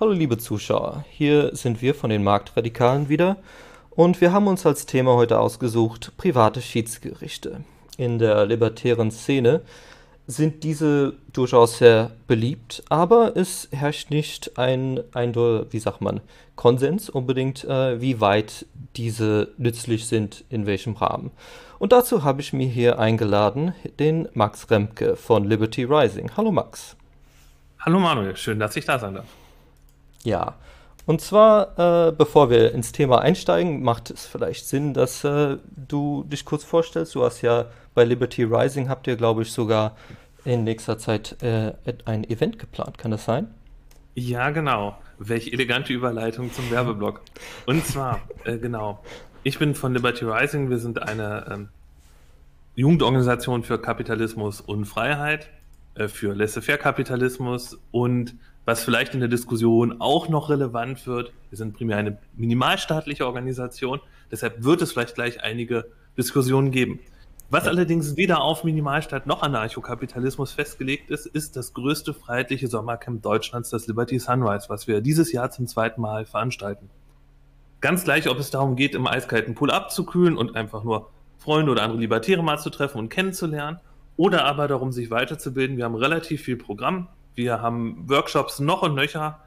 Hallo liebe Zuschauer, hier sind wir von den Marktradikalen wieder und wir haben uns als Thema heute ausgesucht private Schiedsgerichte. In der libertären Szene sind diese durchaus sehr beliebt, aber es herrscht nicht ein, ein wie sagt man, Konsens unbedingt, äh, wie weit diese nützlich sind, in welchem Rahmen. Und dazu habe ich mir hier eingeladen den Max Remke von Liberty Rising. Hallo Max. Hallo Manuel, schön, dass ich da sein darf. Ja, und zwar, äh, bevor wir ins Thema einsteigen, macht es vielleicht Sinn, dass äh, du dich kurz vorstellst. Du hast ja bei Liberty Rising, habt ihr, glaube ich, sogar in nächster Zeit äh, ein Event geplant. Kann das sein? Ja, genau. Welche elegante Überleitung zum Werbeblock. Und zwar, äh, genau, ich bin von Liberty Rising. Wir sind eine ähm, Jugendorganisation für Kapitalismus und Freiheit, äh, für Laissez-faire-Kapitalismus und was vielleicht in der Diskussion auch noch relevant wird, wir sind primär eine minimalstaatliche Organisation, deshalb wird es vielleicht gleich einige Diskussionen geben. Was ja. allerdings weder auf Minimalstaat noch Anarchokapitalismus festgelegt ist, ist das größte freiheitliche Sommercamp Deutschlands, das Liberty Sunrise, was wir dieses Jahr zum zweiten Mal veranstalten. Ganz gleich, ob es darum geht, im eiskalten Pool abzukühlen und einfach nur Freunde oder andere Libertäre mal zu treffen und kennenzulernen, oder aber darum, sich weiterzubilden. Wir haben relativ viel Programm. Wir haben Workshops noch und nöcher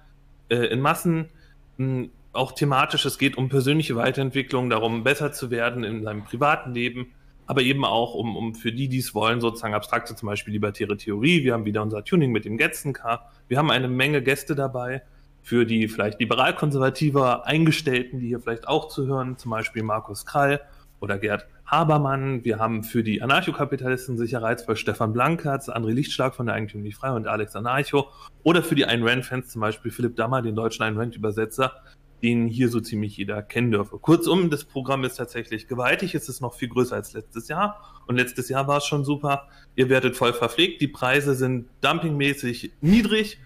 äh, in Massen, mh, auch thematisch. Es geht um persönliche Weiterentwicklung, darum, besser zu werden in seinem privaten Leben, aber eben auch um, um für die, die es wollen, sozusagen abstrakte, zum Beispiel libertäre Theorie. Wir haben wieder unser Tuning mit dem Getzencar. Wir haben eine Menge Gäste dabei für die vielleicht liberal-konservativer Eingestellten, die hier vielleicht auch zuhören, zum Beispiel Markus Krall oder Gerd Habermann, wir haben für die Anarchokapitalisten sicher reizvoll Stefan Blankertz, André Lichtschlag von der Eigentümlich Frei und Alex Anarcho oder für die Ayn Rand-Fans zum Beispiel Philipp Dammer, den deutschen Ayn Rand-Übersetzer, den hier so ziemlich jeder kennen dürfe. Kurzum, das Programm ist tatsächlich gewaltig, es ist noch viel größer als letztes Jahr und letztes Jahr war es schon super. Ihr werdet voll verpflegt, die Preise sind dumpingmäßig niedrig.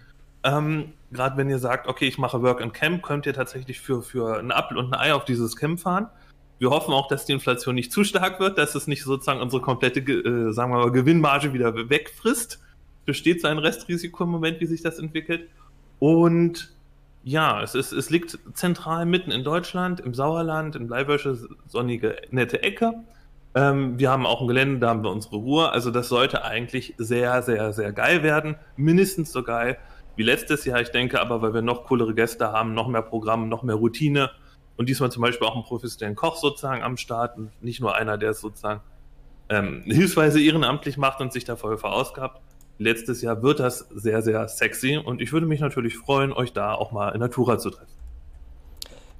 Ähm, Gerade wenn ihr sagt, okay, ich mache Work and Camp, könnt ihr tatsächlich für, für einen Apfel und ein Ei auf dieses Camp fahren. Wir hoffen auch, dass die Inflation nicht zu stark wird, dass es nicht sozusagen unsere komplette, äh, sagen wir mal, Gewinnmarge wieder wegfrisst. Besteht so ein Restrisiko im Moment, wie sich das entwickelt. Und ja, es, ist, es liegt zentral mitten in Deutschland, im Sauerland, in Bleiwösche, sonnige, nette Ecke. Ähm, wir haben auch ein Gelände, da haben wir unsere Ruhe. Also das sollte eigentlich sehr, sehr, sehr geil werden. Mindestens so geil wie letztes Jahr. Ich denke aber, weil wir noch coolere Gäste haben, noch mehr Programm, noch mehr Routine und diesmal zum Beispiel auch einen professionellen Koch sozusagen am Start und nicht nur einer, der es sozusagen ähm, hilfsweise ehrenamtlich macht und sich da voll verausgabt. Letztes Jahr wird das sehr, sehr sexy und ich würde mich natürlich freuen, euch da auch mal in Natura zu treffen.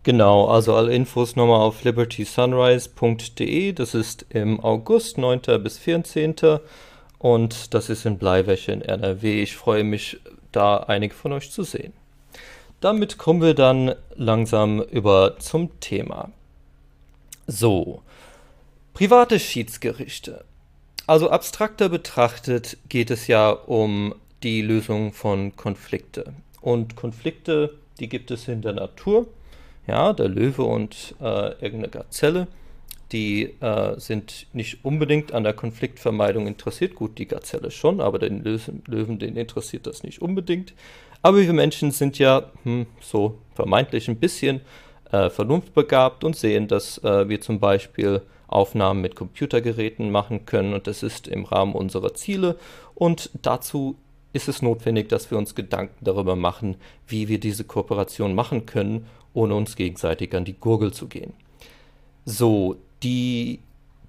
Genau, also alle Infos nochmal auf libertysunrise.de. Das ist im August 9. bis 14. Und das ist in Bleiwäsche in NRW. Ich freue mich, da einige von euch zu sehen. Damit kommen wir dann langsam über zum Thema. So, private Schiedsgerichte. Also abstrakter betrachtet geht es ja um die Lösung von Konflikte. Und Konflikte, die gibt es in der Natur. Ja, der Löwe und äh, irgendeine Gazelle, die äh, sind nicht unbedingt an der Konfliktvermeidung interessiert. Gut, die Gazelle schon, aber den Löwen, den interessiert das nicht unbedingt. Aber wir Menschen sind ja hm, so vermeintlich ein bisschen äh, vernunftbegabt und sehen, dass äh, wir zum Beispiel Aufnahmen mit Computergeräten machen können und das ist im Rahmen unserer Ziele und dazu ist es notwendig, dass wir uns Gedanken darüber machen, wie wir diese Kooperation machen können, ohne uns gegenseitig an die Gurgel zu gehen. So, die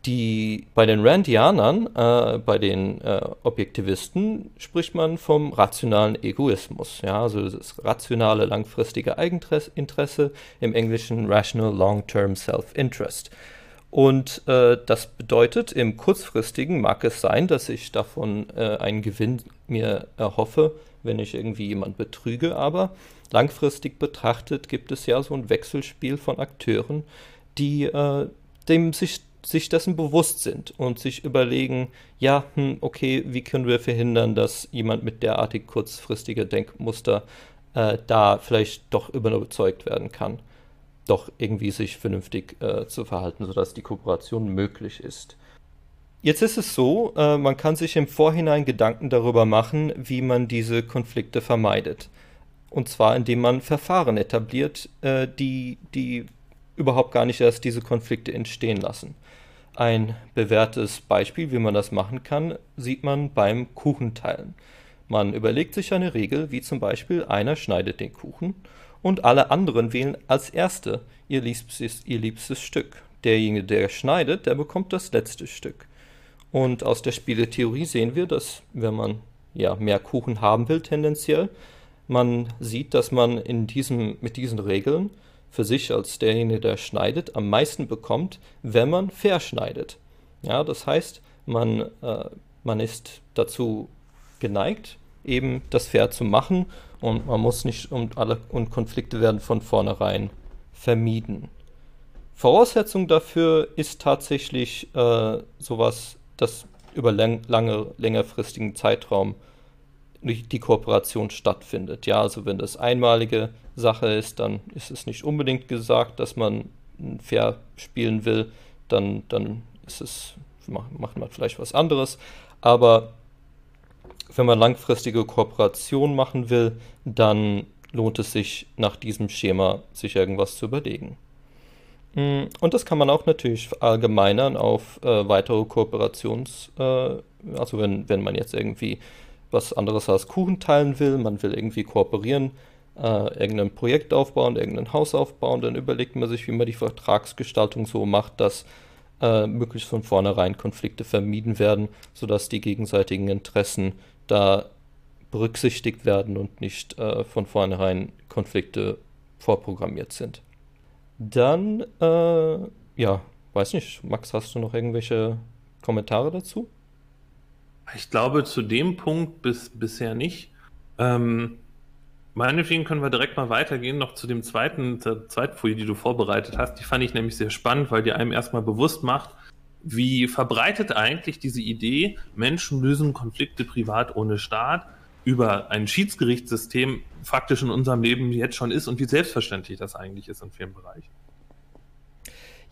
die, bei den Randianern, äh, bei den äh, Objektivisten, spricht man vom rationalen Egoismus. Ja, also das rationale langfristige Eigeninteresse, im Englischen Rational Long-Term Self-Interest. Und äh, das bedeutet, im kurzfristigen mag es sein, dass ich davon äh, einen Gewinn mir erhoffe, wenn ich irgendwie jemand betrüge, aber langfristig betrachtet gibt es ja so ein Wechselspiel von Akteuren, die äh, dem sich sich dessen bewusst sind und sich überlegen, ja, hm, okay, wie können wir verhindern, dass jemand mit derartig kurzfristiger Denkmuster äh, da vielleicht doch überzeugt werden kann, doch irgendwie sich vernünftig äh, zu verhalten, sodass die Kooperation möglich ist. Jetzt ist es so, äh, man kann sich im Vorhinein Gedanken darüber machen, wie man diese Konflikte vermeidet. Und zwar, indem man Verfahren etabliert, äh, die, die überhaupt gar nicht erst diese Konflikte entstehen lassen. Ein bewährtes Beispiel, wie man das machen kann, sieht man beim Kuchenteilen. Man überlegt sich eine Regel, wie zum Beispiel einer schneidet den Kuchen und alle anderen wählen als Erste ihr liebstes, ihr liebstes Stück. Derjenige, der schneidet, der bekommt das letzte Stück. Und aus der Spieletheorie sehen wir, dass wenn man ja mehr Kuchen haben will, tendenziell, man sieht, dass man in diesem, mit diesen Regeln für sich als derjenige, der schneidet, am meisten bekommt, wenn man fair schneidet. Ja, das heißt, man, äh, man ist dazu geneigt, eben das fair zu machen und man muss nicht und alle und Konflikte werden von vornherein vermieden. Voraussetzung dafür ist tatsächlich äh, sowas, das über lang, lange, längerfristigen Zeitraum die Kooperation stattfindet. Ja, also wenn das einmalige Sache ist, dann ist es nicht unbedingt gesagt, dass man fair spielen will, dann, dann ist es, macht man vielleicht was anderes. Aber wenn man langfristige Kooperation machen will, dann lohnt es sich nach diesem Schema sich irgendwas zu überlegen. Mm, und das kann man auch natürlich allgemeinern auf äh, weitere Kooperations, äh, also wenn, wenn man jetzt irgendwie was anderes als Kuchen teilen will, man will irgendwie kooperieren, äh, irgendein Projekt aufbauen, irgendein Haus aufbauen, dann überlegt man sich, wie man die Vertragsgestaltung so macht, dass äh, möglichst von vornherein Konflikte vermieden werden, sodass die gegenseitigen Interessen da berücksichtigt werden und nicht äh, von vornherein Konflikte vorprogrammiert sind. Dann, äh, ja, weiß nicht, Max, hast du noch irgendwelche Kommentare dazu? Ich glaube, zu dem Punkt bis, bisher nicht. Ähm, meinetwegen können wir direkt mal weitergehen, noch zu dem zweiten, zur zweiten Folie, die du vorbereitet hast. Die fand ich nämlich sehr spannend, weil die einem erstmal bewusst macht, wie verbreitet eigentlich diese Idee, Menschen lösen Konflikte privat ohne Staat über ein Schiedsgerichtssystem faktisch in unserem Leben jetzt schon ist und wie selbstverständlich das eigentlich ist in vielen Bereichen.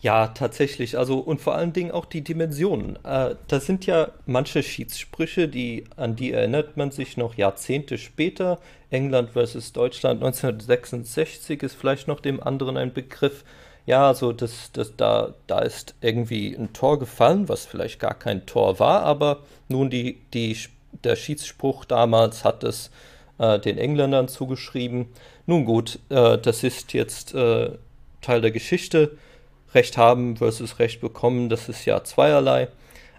Ja, tatsächlich. Also und vor allen Dingen auch die Dimensionen. Äh, das sind ja manche Schiedssprüche, die an die erinnert man sich noch Jahrzehnte später. England versus Deutschland 1966 ist vielleicht noch dem anderen ein Begriff. Ja, also das, das, da, da ist irgendwie ein Tor gefallen, was vielleicht gar kein Tor war, aber nun die, die, der Schiedsspruch damals hat es äh, den Engländern zugeschrieben. Nun gut, äh, das ist jetzt äh, Teil der Geschichte Recht haben versus Recht bekommen, das ist ja zweierlei.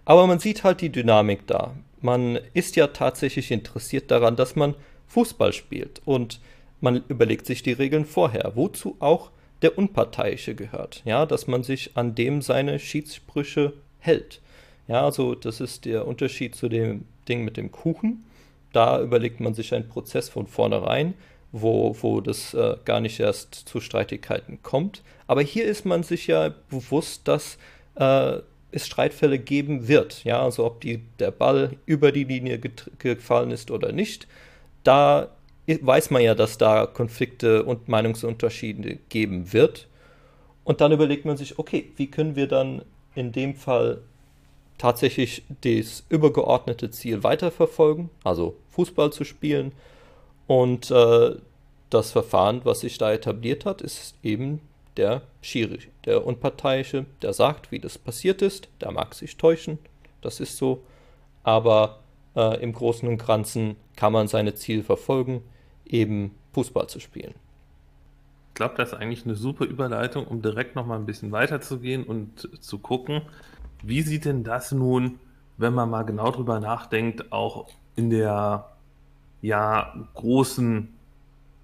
Aber man sieht halt die Dynamik da. Man ist ja tatsächlich interessiert daran, dass man Fußball spielt und man überlegt sich die Regeln vorher, wozu auch der Unparteiische gehört. Ja, dass man sich an dem seine Schiedssprüche hält. Ja, also das ist der Unterschied zu dem Ding mit dem Kuchen. Da überlegt man sich einen Prozess von vornherein wo, wo das äh, gar nicht erst zu Streitigkeiten kommt. Aber hier ist man sich ja bewusst, dass äh, es Streitfälle geben wird. Ja, also ob die, der Ball über die Linie gefallen ist oder nicht, da weiß man ja, dass da Konflikte und Meinungsunterschiede geben wird. Und dann überlegt man sich, okay, wie können wir dann in dem Fall tatsächlich das übergeordnete Ziel weiterverfolgen, also Fußball zu spielen und äh, das Verfahren, was sich da etabliert hat, ist eben der Schiri, der Unparteiische, der sagt, wie das passiert ist. Der mag sich täuschen, das ist so. Aber äh, im Großen und Ganzen kann man seine Ziele verfolgen, eben Fußball zu spielen. Ich glaube, das ist eigentlich eine super Überleitung, um direkt noch mal ein bisschen weiterzugehen und zu gucken, wie sieht denn das nun, wenn man mal genau drüber nachdenkt, auch in der ja, großen,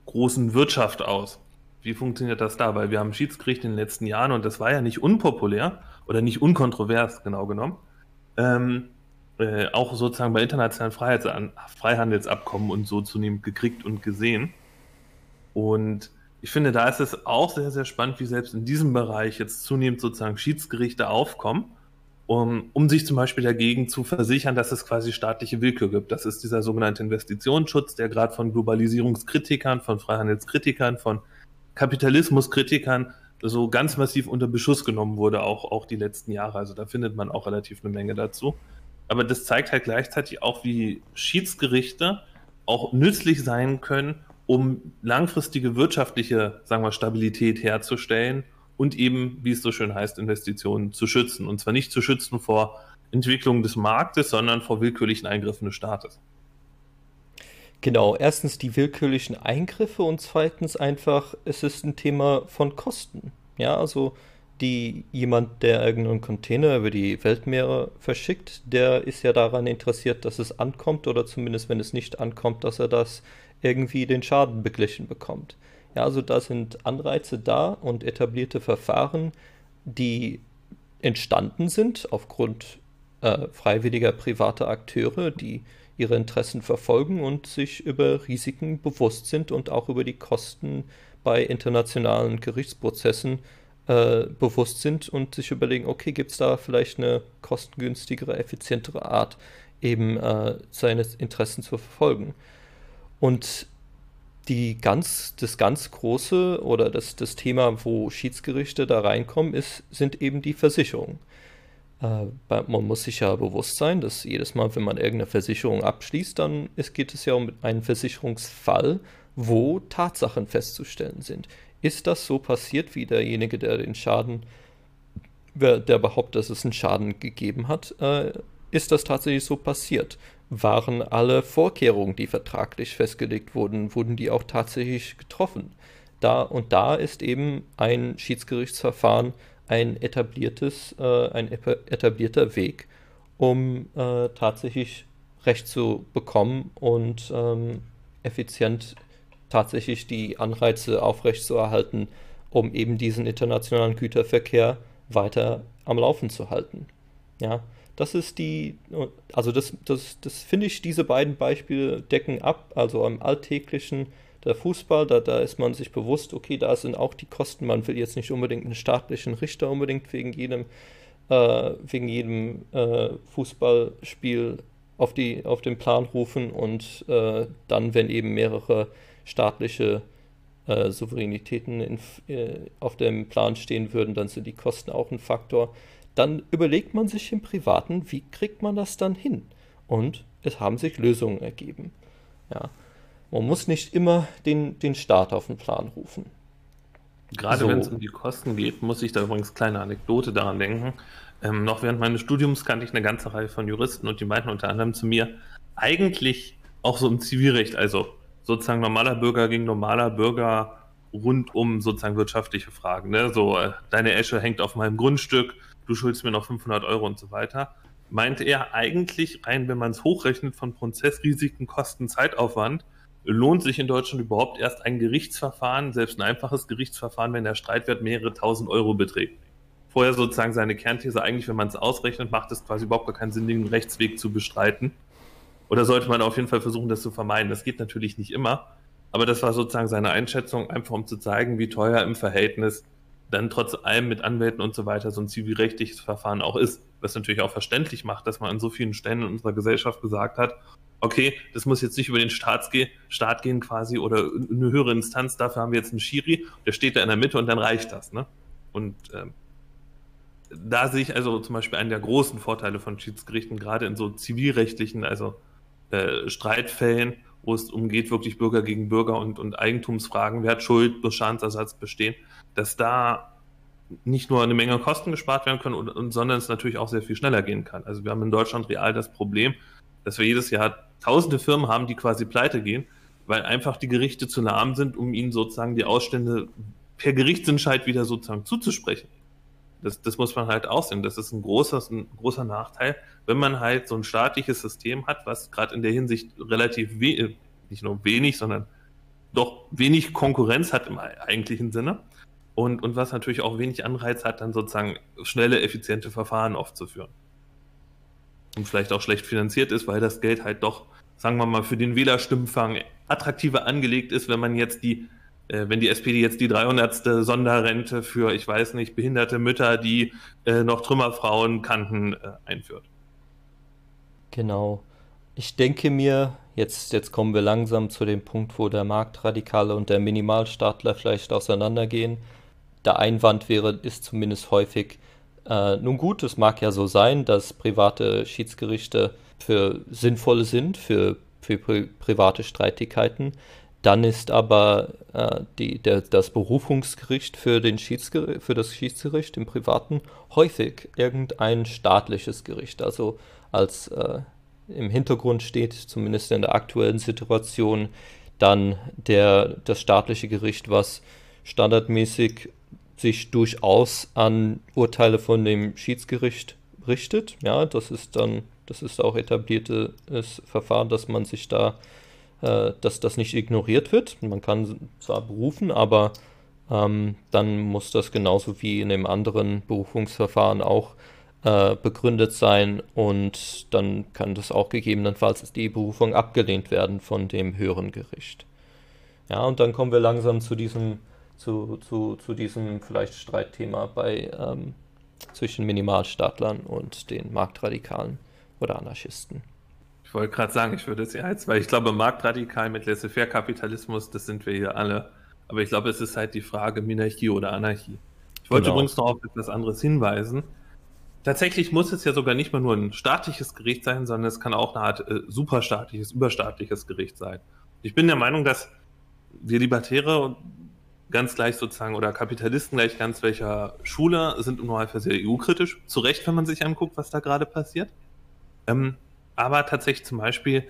großen Wirtschaft aus. Wie funktioniert das da? Weil wir haben Schiedsgericht in den letzten Jahren und das war ja nicht unpopulär oder nicht unkontrovers, genau genommen. Ähm, äh, auch sozusagen bei internationalen Freihandelsabkommen und so zunehmend gekriegt und gesehen. Und ich finde, da ist es auch sehr, sehr spannend, wie selbst in diesem Bereich jetzt zunehmend sozusagen Schiedsgerichte aufkommen um, um sich zum Beispiel dagegen zu versichern, dass es quasi staatliche Willkür gibt. Das ist dieser sogenannte Investitionsschutz, der gerade von Globalisierungskritikern, von Freihandelskritikern, von Kapitalismuskritikern so ganz massiv unter Beschuss genommen wurde, auch, auch die letzten Jahre. Also da findet man auch relativ eine Menge dazu. Aber das zeigt halt gleichzeitig auch, wie Schiedsgerichte auch nützlich sein können, um langfristige wirtschaftliche, sagen wir, Stabilität herzustellen und eben, wie es so schön heißt, Investitionen zu schützen. Und zwar nicht zu schützen vor Entwicklung des Marktes, sondern vor willkürlichen Eingriffen des Staates. Genau, erstens die willkürlichen Eingriffe und zweitens einfach, es ist ein Thema von Kosten. Ja, also die jemand, der irgendeinen Container über die Weltmeere verschickt, der ist ja daran interessiert, dass es ankommt oder zumindest, wenn es nicht ankommt, dass er das irgendwie den Schaden beglichen bekommt. Ja, also da sind Anreize da und etablierte Verfahren, die entstanden sind aufgrund äh, freiwilliger privater Akteure, die ihre Interessen verfolgen und sich über Risiken bewusst sind und auch über die Kosten bei internationalen Gerichtsprozessen äh, bewusst sind und sich überlegen, okay, gibt es da vielleicht eine kostengünstigere, effizientere Art, eben äh, seine Interessen zu verfolgen. Und die ganz, das ganz große oder das, das Thema, wo Schiedsgerichte da reinkommen, ist, sind eben die Versicherungen. Äh, man muss sich ja bewusst sein, dass jedes Mal, wenn man irgendeine Versicherung abschließt, dann geht es ja um einen Versicherungsfall, wo Tatsachen festzustellen sind. Ist das so passiert, wie derjenige, der den Schaden, der behauptet, dass es einen Schaden gegeben hat, äh, ist das tatsächlich so passiert? waren alle Vorkehrungen, die vertraglich festgelegt wurden, wurden die auch tatsächlich getroffen. Da und da ist eben ein Schiedsgerichtsverfahren ein etabliertes, äh, ein etablierter Weg, um äh, tatsächlich Recht zu bekommen und ähm, effizient tatsächlich die Anreize aufrechtzuerhalten, um eben diesen internationalen Güterverkehr weiter am Laufen zu halten. Ja, das ist die, also das, das, das finde ich, diese beiden Beispiele decken ab. Also am alltäglichen, der Fußball, da, da ist man sich bewusst, okay, da sind auch die Kosten. Man will jetzt nicht unbedingt einen staatlichen Richter unbedingt wegen jedem, äh, wegen jedem äh, Fußballspiel auf, die, auf den Plan rufen und äh, dann, wenn eben mehrere staatliche äh, Souveränitäten in, äh, auf dem Plan stehen würden, dann sind die Kosten auch ein Faktor dann überlegt man sich im Privaten, wie kriegt man das dann hin? Und es haben sich Lösungen ergeben. Ja. Man muss nicht immer den, den Staat auf den Plan rufen. Gerade so. wenn es um die Kosten geht, muss ich da übrigens kleine Anekdote daran denken. Ähm, noch während meines Studiums kannte ich eine ganze Reihe von Juristen und die meinten unter anderem zu mir, eigentlich auch so im Zivilrecht, also sozusagen normaler Bürger gegen normaler Bürger rund um sozusagen wirtschaftliche Fragen. Ne? So, äh, deine Esche hängt auf meinem Grundstück, du schuldest mir noch 500 Euro und so weiter, meinte er eigentlich rein, wenn man es hochrechnet von Prozessrisiken, Kosten, Zeitaufwand, lohnt sich in Deutschland überhaupt erst ein Gerichtsverfahren, selbst ein einfaches Gerichtsverfahren, wenn der Streitwert mehrere tausend Euro beträgt. Vorher sozusagen seine Kernthese, eigentlich, wenn man es ausrechnet, macht es quasi überhaupt gar keinen Sinn, den Rechtsweg zu bestreiten. Oder sollte man auf jeden Fall versuchen, das zu vermeiden. Das geht natürlich nicht immer. Aber das war sozusagen seine Einschätzung, einfach um zu zeigen, wie teuer im Verhältnis dann trotz allem mit Anwälten und so weiter so ein zivilrechtliches Verfahren auch ist. Was natürlich auch verständlich macht, dass man an so vielen Stellen in unserer Gesellschaft gesagt hat, okay, das muss jetzt nicht über den Staat, Staat gehen quasi oder eine höhere Instanz, dafür haben wir jetzt einen Schiri, der steht da in der Mitte und dann reicht das. Ne? Und ähm, da sehe ich also zum Beispiel einen der großen Vorteile von Schiedsgerichten, gerade in so zivilrechtlichen, also äh, Streitfällen, wo es umgeht, wirklich Bürger gegen Bürger und, und Eigentumsfragen, wer hat Schuld, muss Schadensersatz bestehen, dass da nicht nur eine Menge Kosten gespart werden können, und, und, sondern es natürlich auch sehr viel schneller gehen kann. Also wir haben in Deutschland real das Problem, dass wir jedes Jahr tausende Firmen haben, die quasi pleite gehen, weil einfach die Gerichte zu lahm sind, um ihnen sozusagen die Ausstände per Gerichtsentscheid wieder sozusagen zuzusprechen. Das, das muss man halt auch sehen. Das ist ein großer, ein großer Nachteil, wenn man halt so ein staatliches System hat, was gerade in der Hinsicht relativ we nicht nur wenig, sondern doch wenig Konkurrenz hat im eigentlichen Sinne und, und was natürlich auch wenig Anreiz hat, dann sozusagen schnelle, effiziente Verfahren aufzuführen. Und vielleicht auch schlecht finanziert ist, weil das Geld halt doch, sagen wir mal, für den Wählerstimmenfang attraktiver angelegt ist, wenn man jetzt die, äh, wenn die SPD jetzt die 300. Sonderrente für, ich weiß nicht, behinderte Mütter, die äh, noch Trümmerfrauen kannten, äh, einführt. Genau. Ich denke mir, jetzt, jetzt kommen wir langsam zu dem Punkt, wo der Marktradikale und der Minimalstaatler vielleicht auseinandergehen der Einwand wäre, ist zumindest häufig, äh, nun gut, es mag ja so sein, dass private Schiedsgerichte für sinnvolle sind, für, für pri private Streitigkeiten. Dann ist aber äh, die, der, das Berufungsgericht für, den für das Schiedsgericht im Privaten häufig irgendein staatliches Gericht. Also als äh, im Hintergrund steht, zumindest in der aktuellen Situation, dann der, das staatliche Gericht, was standardmäßig sich durchaus an Urteile von dem Schiedsgericht richtet. Ja, das ist dann, das ist auch etabliertes Verfahren, dass man sich da äh, dass das nicht ignoriert wird. Man kann zwar berufen, aber ähm, dann muss das genauso wie in dem anderen Berufungsverfahren auch äh, begründet sein und dann kann das auch gegebenenfalls die Berufung abgelehnt werden von dem höheren Gericht. Ja, und dann kommen wir langsam zu diesem, zu, zu, zu diesem vielleicht Streitthema bei ähm, zwischen Minimalstaatlern und den Marktradikalen oder Anarchisten. Ich wollte gerade sagen, ich würde es ja jetzt, weil ich glaube, marktradikal mit Laissez-faire-Kapitalismus, das sind wir hier alle. Aber ich glaube, es ist halt die Frage Minarchie oder Anarchie. Ich wollte genau. übrigens noch auf etwas anderes hinweisen. Tatsächlich muss es ja sogar nicht mal nur ein staatliches Gericht sein, sondern es kann auch eine Art äh, superstaatliches, überstaatliches Gericht sein. Ich bin der Meinung, dass wir Libertäre ganz gleich sozusagen oder Kapitalisten gleich ganz welcher Schule sind im Normalfall sehr EU-kritisch. Zu Recht, wenn man sich anguckt, was da gerade passiert. Ähm, aber tatsächlich zum Beispiel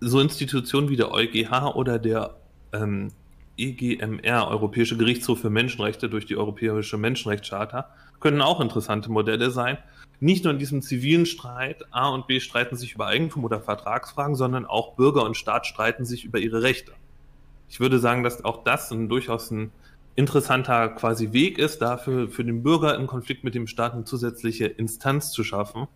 so Institutionen wie der EuGH oder der ähm, EGMR, Europäische Gerichtshof für Menschenrechte durch die Europäische Menschenrechtscharta, können auch interessante Modelle sein. Nicht nur in diesem zivilen Streit, A und B streiten sich über Eigentum oder Vertragsfragen, sondern auch Bürger und Staat streiten sich über ihre Rechte. Ich würde sagen, dass auch das ein, durchaus ein interessanter quasi Weg ist, dafür für den Bürger im Konflikt mit dem Staat eine zusätzliche Instanz zu schaffen.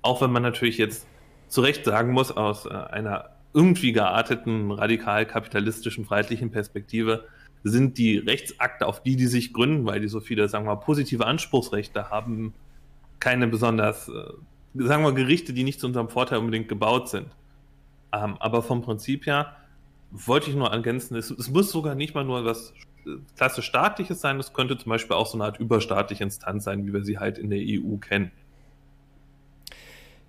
Auch wenn man natürlich jetzt zu Recht sagen muss, aus äh, einer irgendwie gearteten, radikal kapitalistischen, freiheitlichen Perspektive, sind die Rechtsakte, auf die die sich gründen, weil die so viele, sagen wir, positive Anspruchsrechte haben, keine besonders, äh, sagen wir, Gerichte, die nicht zu unserem Vorteil unbedingt gebaut sind. Ähm, aber vom Prinzip her wollte ich nur ergänzen, es, es, muss sogar nicht mal nur was äh, klassisch staatliches sein, es könnte zum Beispiel auch so eine Art überstaatliche Instanz sein, wie wir sie halt in der EU kennen.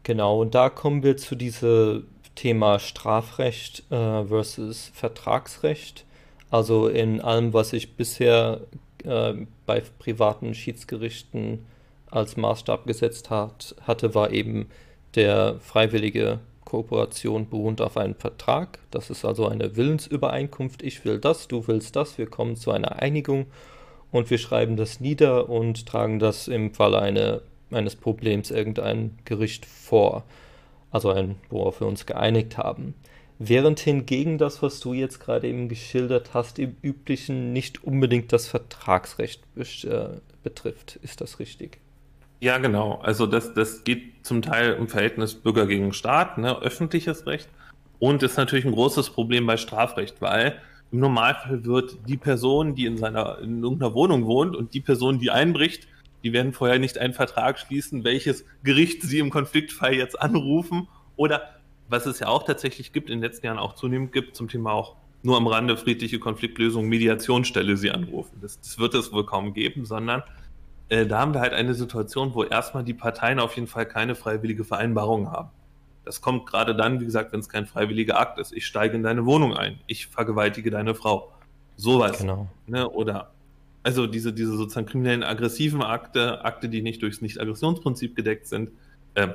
Genau, und da kommen wir zu diesem Thema Strafrecht äh, versus Vertragsrecht. Also in allem, was ich bisher äh, bei privaten Schiedsgerichten als Maßstab gesetzt hat, hatte, war eben der freiwillige Kooperation beruht auf einem Vertrag. Das ist also eine Willensübereinkunft. Ich will das, du willst das. Wir kommen zu einer Einigung und wir schreiben das nieder und tragen das im Fall einer eines Problems irgendein Gericht vor, also ein, worauf wir uns geeinigt haben. Während hingegen das, was du jetzt gerade eben geschildert hast, im üblichen nicht unbedingt das Vertragsrecht äh, betrifft. Ist das richtig? Ja, genau. Also das, das geht zum Teil im Verhältnis Bürger gegen Staat, ne, öffentliches Recht. Und ist natürlich ein großes Problem bei Strafrecht, weil im Normalfall wird die Person, die in seiner in irgendeiner Wohnung wohnt und die Person, die einbricht, die werden vorher nicht einen Vertrag schließen, welches Gericht sie im Konfliktfall jetzt anrufen oder was es ja auch tatsächlich gibt, in den letzten Jahren auch zunehmend gibt, zum Thema auch nur am Rande friedliche Konfliktlösung, Mediationsstelle sie anrufen. Das, das wird es wohl kaum geben, sondern äh, da haben wir halt eine Situation, wo erstmal die Parteien auf jeden Fall keine freiwillige Vereinbarung haben. Das kommt gerade dann, wie gesagt, wenn es kein freiwilliger Akt ist. Ich steige in deine Wohnung ein, ich vergewaltige deine Frau. Sowas. Genau. Ne? Oder also diese, diese sozusagen kriminellen, aggressiven Akte, Akte, die nicht durchs Nicht-Aggressionsprinzip gedeckt sind. Äh,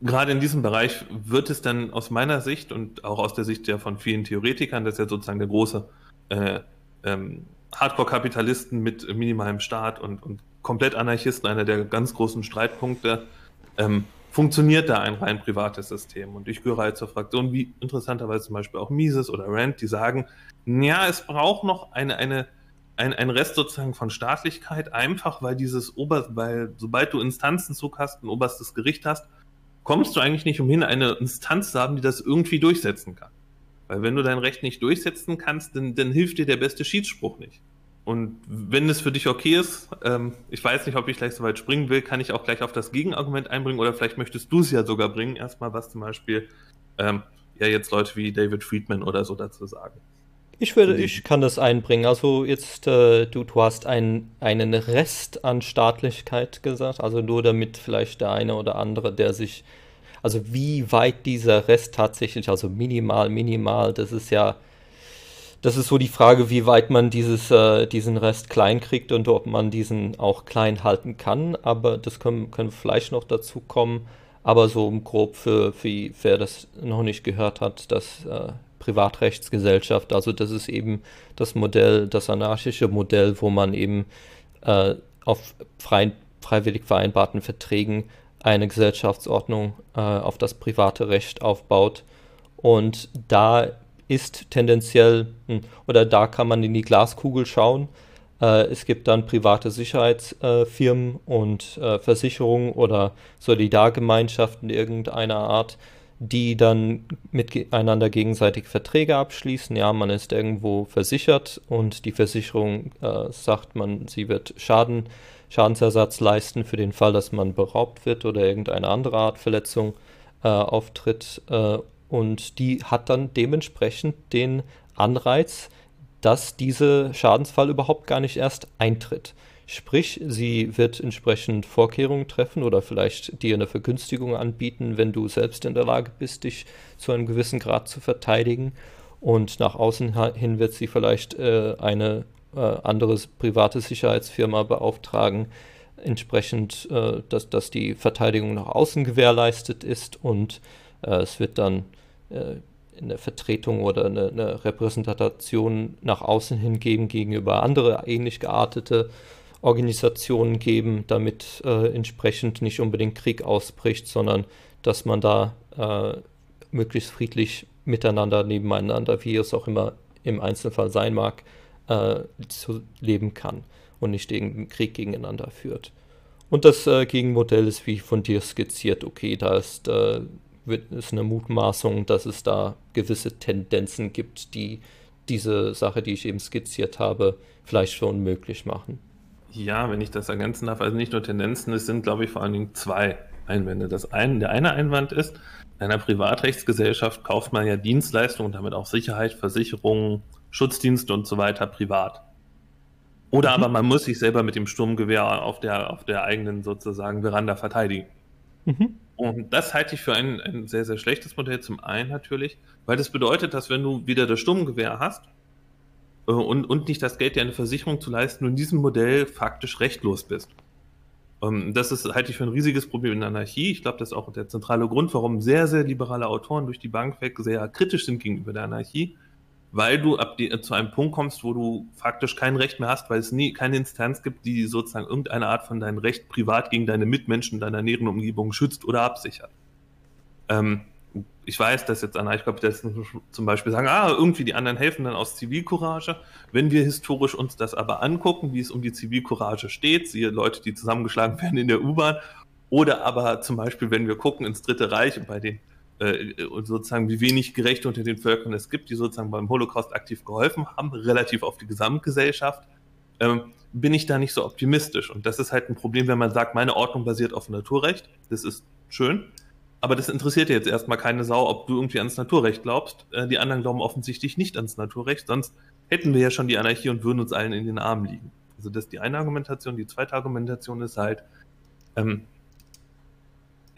gerade in diesem Bereich wird es dann aus meiner Sicht und auch aus der Sicht ja von vielen Theoretikern, das ist ja sozusagen der große äh, ähm, Hardcore-Kapitalisten mit minimalem Staat und, und komplett Anarchisten, einer der ganz großen Streitpunkte, ähm, funktioniert da ein rein privates System. Und ich gehöre halt zur Fraktion, wie interessanterweise zum Beispiel auch Mises oder Rand, die sagen, ja, es braucht noch eine, eine ein, ein Rest sozusagen von Staatlichkeit, einfach weil dieses Ober, weil sobald du Instanzenzug hast, ein oberstes Gericht hast, kommst du eigentlich nicht umhin, eine Instanz zu haben, die das irgendwie durchsetzen kann. Weil wenn du dein Recht nicht durchsetzen kannst, dann, dann hilft dir der beste Schiedsspruch nicht. Und wenn es für dich okay ist, ähm, ich weiß nicht, ob ich gleich so weit springen will, kann ich auch gleich auf das Gegenargument einbringen oder vielleicht möchtest du es ja sogar bringen, erstmal was zum Beispiel ähm, ja jetzt Leute wie David Friedman oder so dazu sagen. Ich würde, ich kann das einbringen. Also jetzt, äh, du, du hast ein, einen Rest an Staatlichkeit gesagt, also nur damit vielleicht der eine oder andere, der sich, also wie weit dieser Rest tatsächlich, also minimal, minimal, das ist ja das ist so die Frage, wie weit man dieses, äh, diesen Rest klein kriegt und ob man diesen auch klein halten kann. Aber das können, können vielleicht noch dazu kommen. Aber so grob für, für wer das noch nicht gehört hat, das äh, Privatrechtsgesellschaft, also das ist eben das Modell, das anarchische Modell, wo man eben äh, auf frei, freiwillig vereinbarten Verträgen eine Gesellschaftsordnung äh, auf das private Recht aufbaut. Und da ist tendenziell, hm, oder da kann man in die Glaskugel schauen. Äh, es gibt dann private Sicherheitsfirmen äh, und äh, Versicherungen oder Solidargemeinschaften irgendeiner Art, die dann miteinander gegenseitig Verträge abschließen. Ja, man ist irgendwo versichert und die Versicherung äh, sagt man, sie wird Schaden, Schadensersatz leisten für den Fall, dass man beraubt wird oder irgendeine andere Art Verletzung äh, auftritt. Äh, und die hat dann dementsprechend den Anreiz, dass dieser Schadensfall überhaupt gar nicht erst eintritt. Sprich, sie wird entsprechend Vorkehrungen treffen oder vielleicht dir eine Vergünstigung anbieten, wenn du selbst in der Lage bist, dich zu einem gewissen Grad zu verteidigen. Und nach außen hin wird sie vielleicht äh, eine äh, andere private Sicherheitsfirma beauftragen, entsprechend, äh, dass, dass die Verteidigung nach außen gewährleistet ist und äh, es wird dann äh, eine Vertretung oder eine, eine, Repräsentation nach außen hin geben gegenüber andere ähnlich geartete Organisationen geben, damit äh, entsprechend nicht unbedingt Krieg ausbricht, sondern dass man da äh, möglichst friedlich miteinander, nebeneinander, wie es auch immer im Einzelfall sein mag, äh, zu leben kann und nicht den Krieg gegeneinander führt. Und das äh, Gegenmodell ist wie von dir skizziert, okay, da ist äh, ist eine Mutmaßung, dass es da gewisse Tendenzen gibt, die diese Sache, die ich eben skizziert habe, vielleicht schon möglich machen. Ja, wenn ich das ergänzen darf, also nicht nur Tendenzen, es sind, glaube ich, vor allen Dingen zwei Einwände. Das eine, der eine Einwand ist, in einer Privatrechtsgesellschaft kauft man ja Dienstleistungen, damit auch Sicherheit, Versicherungen, Schutzdienste und so weiter privat. Oder mhm. aber man muss sich selber mit dem Sturmgewehr auf der, auf der eigenen sozusagen Veranda verteidigen. Mhm. Und das halte ich für ein, ein sehr, sehr schlechtes Modell. Zum einen natürlich, weil das bedeutet, dass wenn du wieder das Sturmgewehr hast äh, und, und nicht das Geld, dir eine Versicherung zu leisten, du in diesem Modell faktisch rechtlos bist. Ähm, das ist, halte ich für ein riesiges Problem in der Anarchie. Ich glaube, das ist auch der zentrale Grund, warum sehr, sehr liberale Autoren durch die Bank weg sehr kritisch sind gegenüber der Anarchie weil du ab die, zu einem Punkt kommst, wo du faktisch kein Recht mehr hast, weil es nie keine Instanz gibt, die sozusagen irgendeine Art von deinem Recht privat gegen deine Mitmenschen, deiner näheren Umgebung schützt oder absichert. Ähm, ich weiß, dass jetzt Anarchokapitalisten zum Beispiel sagen, ah, irgendwie die anderen helfen dann aus Zivilcourage. Wenn wir historisch uns das aber angucken, wie es um die Zivilcourage steht, siehe Leute, die zusammengeschlagen werden in der U-Bahn, oder aber zum Beispiel, wenn wir gucken ins Dritte Reich und bei den äh, sozusagen wie wenig Gerechte unter den Völkern es gibt, die sozusagen beim Holocaust aktiv geholfen haben, relativ auf die Gesamtgesellschaft, ähm, bin ich da nicht so optimistisch. Und das ist halt ein Problem, wenn man sagt, meine Ordnung basiert auf Naturrecht. Das ist schön. Aber das interessiert jetzt erstmal keine Sau, ob du irgendwie ans Naturrecht glaubst. Äh, die anderen glauben offensichtlich nicht ans Naturrecht, sonst hätten wir ja schon die Anarchie und würden uns allen in den Armen liegen. Also das ist die eine Argumentation. Die zweite Argumentation ist halt, ähm,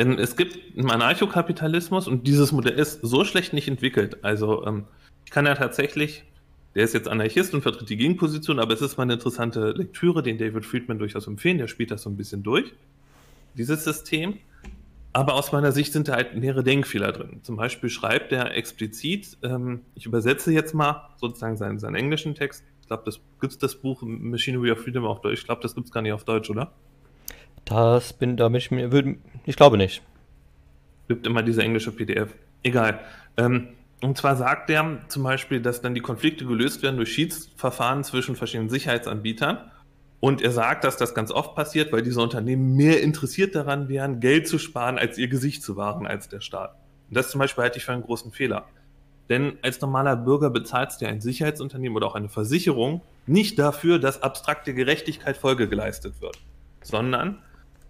denn es gibt einen Anarchokapitalismus und dieses Modell ist so schlecht nicht entwickelt. Also ähm, ich kann ja tatsächlich, der ist jetzt Anarchist und vertritt die Gegenposition, aber es ist mal eine interessante Lektüre, den David Friedman durchaus empfehlen, der spielt das so ein bisschen durch, dieses System. Aber aus meiner Sicht sind da halt mehrere Denkfehler drin. Zum Beispiel schreibt er explizit, ähm, ich übersetze jetzt mal sozusagen seinen, seinen englischen Text. Ich glaube, das gibt es das Buch Machinery of Freedom auf Deutsch. Ich glaube, das gibt es gar nicht auf Deutsch, oder? Das bin, da ich mir, würde, ich glaube nicht. Gibt immer diese englische PDF. Egal. Ähm, und zwar sagt er zum Beispiel, dass dann die Konflikte gelöst werden durch Schiedsverfahren zwischen verschiedenen Sicherheitsanbietern. Und er sagt, dass das ganz oft passiert, weil diese Unternehmen mehr interessiert daran wären, Geld zu sparen, als ihr Gesicht zu wahren, als der Staat. Und das zum Beispiel halte ich für einen großen Fehler. Denn als normaler Bürger bezahlst du ein Sicherheitsunternehmen oder auch eine Versicherung nicht dafür, dass abstrakte Gerechtigkeit Folge geleistet wird, sondern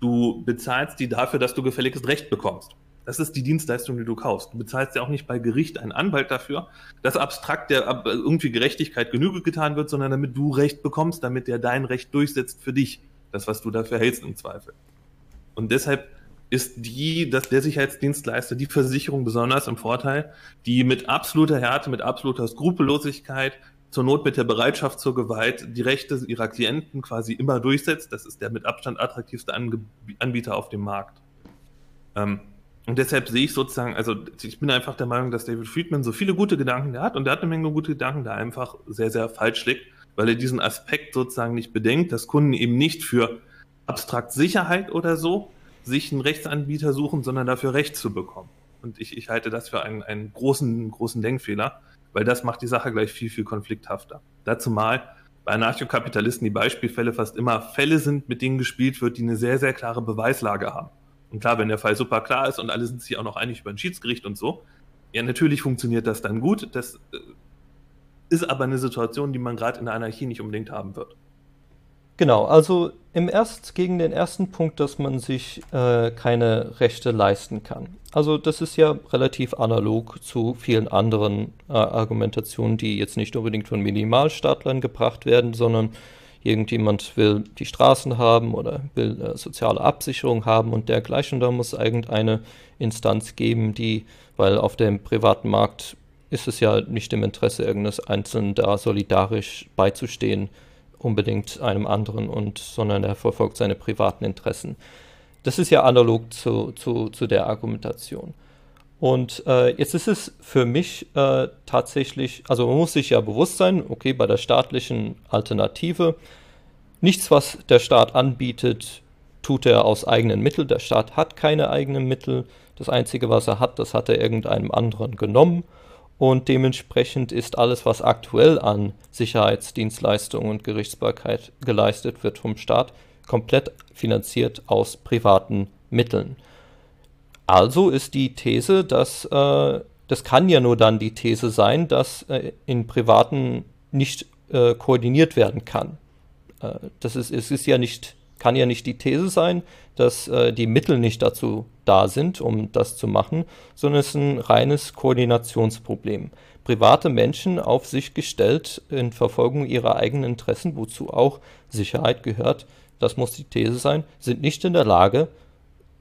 Du bezahlst die dafür, dass du gefälliges Recht bekommst. Das ist die Dienstleistung, die du kaufst. Du bezahlst ja auch nicht bei Gericht einen Anwalt dafür, dass abstrakt der irgendwie Gerechtigkeit Genüge getan wird, sondern damit du Recht bekommst, damit der dein Recht durchsetzt für dich. Das, was du dafür hältst im Zweifel. Und deshalb ist die, dass der Sicherheitsdienstleister, die Versicherung besonders im Vorteil, die mit absoluter Härte, mit absoluter Skrupellosigkeit zur Not mit der Bereitschaft zur Gewalt die Rechte ihrer Klienten quasi immer durchsetzt. Das ist der mit Abstand attraktivste Ange Anbieter auf dem Markt. Ähm, und deshalb sehe ich sozusagen, also ich bin einfach der Meinung, dass David Friedman so viele gute Gedanken hat und der hat eine Menge gute Gedanken, der einfach sehr, sehr falsch liegt, weil er diesen Aspekt sozusagen nicht bedenkt, dass Kunden eben nicht für abstrakt Sicherheit oder so sich einen Rechtsanbieter suchen, sondern dafür Recht zu bekommen. Und ich, ich halte das für einen, einen großen, großen Denkfehler, weil das macht die Sache gleich viel, viel konflikthafter. Dazu mal bei Anarchokapitalisten die Beispielfälle fast immer Fälle sind, mit denen gespielt wird, die eine sehr, sehr klare Beweislage haben. Und klar, wenn der Fall super klar ist und alle sind sich auch noch einig über ein Schiedsgericht und so, ja, natürlich funktioniert das dann gut. Das äh, ist aber eine Situation, die man gerade in der Anarchie nicht unbedingt haben wird. Genau, also im erst gegen den ersten Punkt, dass man sich äh, keine Rechte leisten kann. Also das ist ja relativ analog zu vielen anderen äh, Argumentationen, die jetzt nicht unbedingt von Minimalstaatlern gebracht werden, sondern irgendjemand will die Straßen haben oder will äh, soziale Absicherung haben und dergleichen. Da muss irgendeine Instanz geben, die, weil auf dem privaten Markt ist es ja nicht im Interesse irgendeines Einzelnen da solidarisch beizustehen unbedingt einem anderen und, sondern er verfolgt seine privaten Interessen. Das ist ja analog zu, zu, zu der Argumentation. Und äh, jetzt ist es für mich äh, tatsächlich, also man muss sich ja bewusst sein, okay, bei der staatlichen Alternative, nichts, was der Staat anbietet, tut er aus eigenen Mitteln. Der Staat hat keine eigenen Mittel. Das Einzige, was er hat, das hat er irgendeinem anderen genommen und dementsprechend ist alles, was aktuell an Sicherheitsdienstleistungen und Gerichtsbarkeit geleistet wird vom Staat, komplett finanziert aus privaten Mitteln. Also ist die These, dass äh, das kann ja nur dann die These sein, dass äh, in privaten nicht äh, koordiniert werden kann. Äh, das ist, es ist ja nicht, kann ja nicht die These sein, dass äh, die Mittel nicht dazu da sind, um das zu machen, sondern es ist ein reines Koordinationsproblem. Private Menschen auf sich gestellt in Verfolgung ihrer eigenen Interessen, wozu auch Sicherheit gehört, das muss die These sein, sind nicht in der Lage,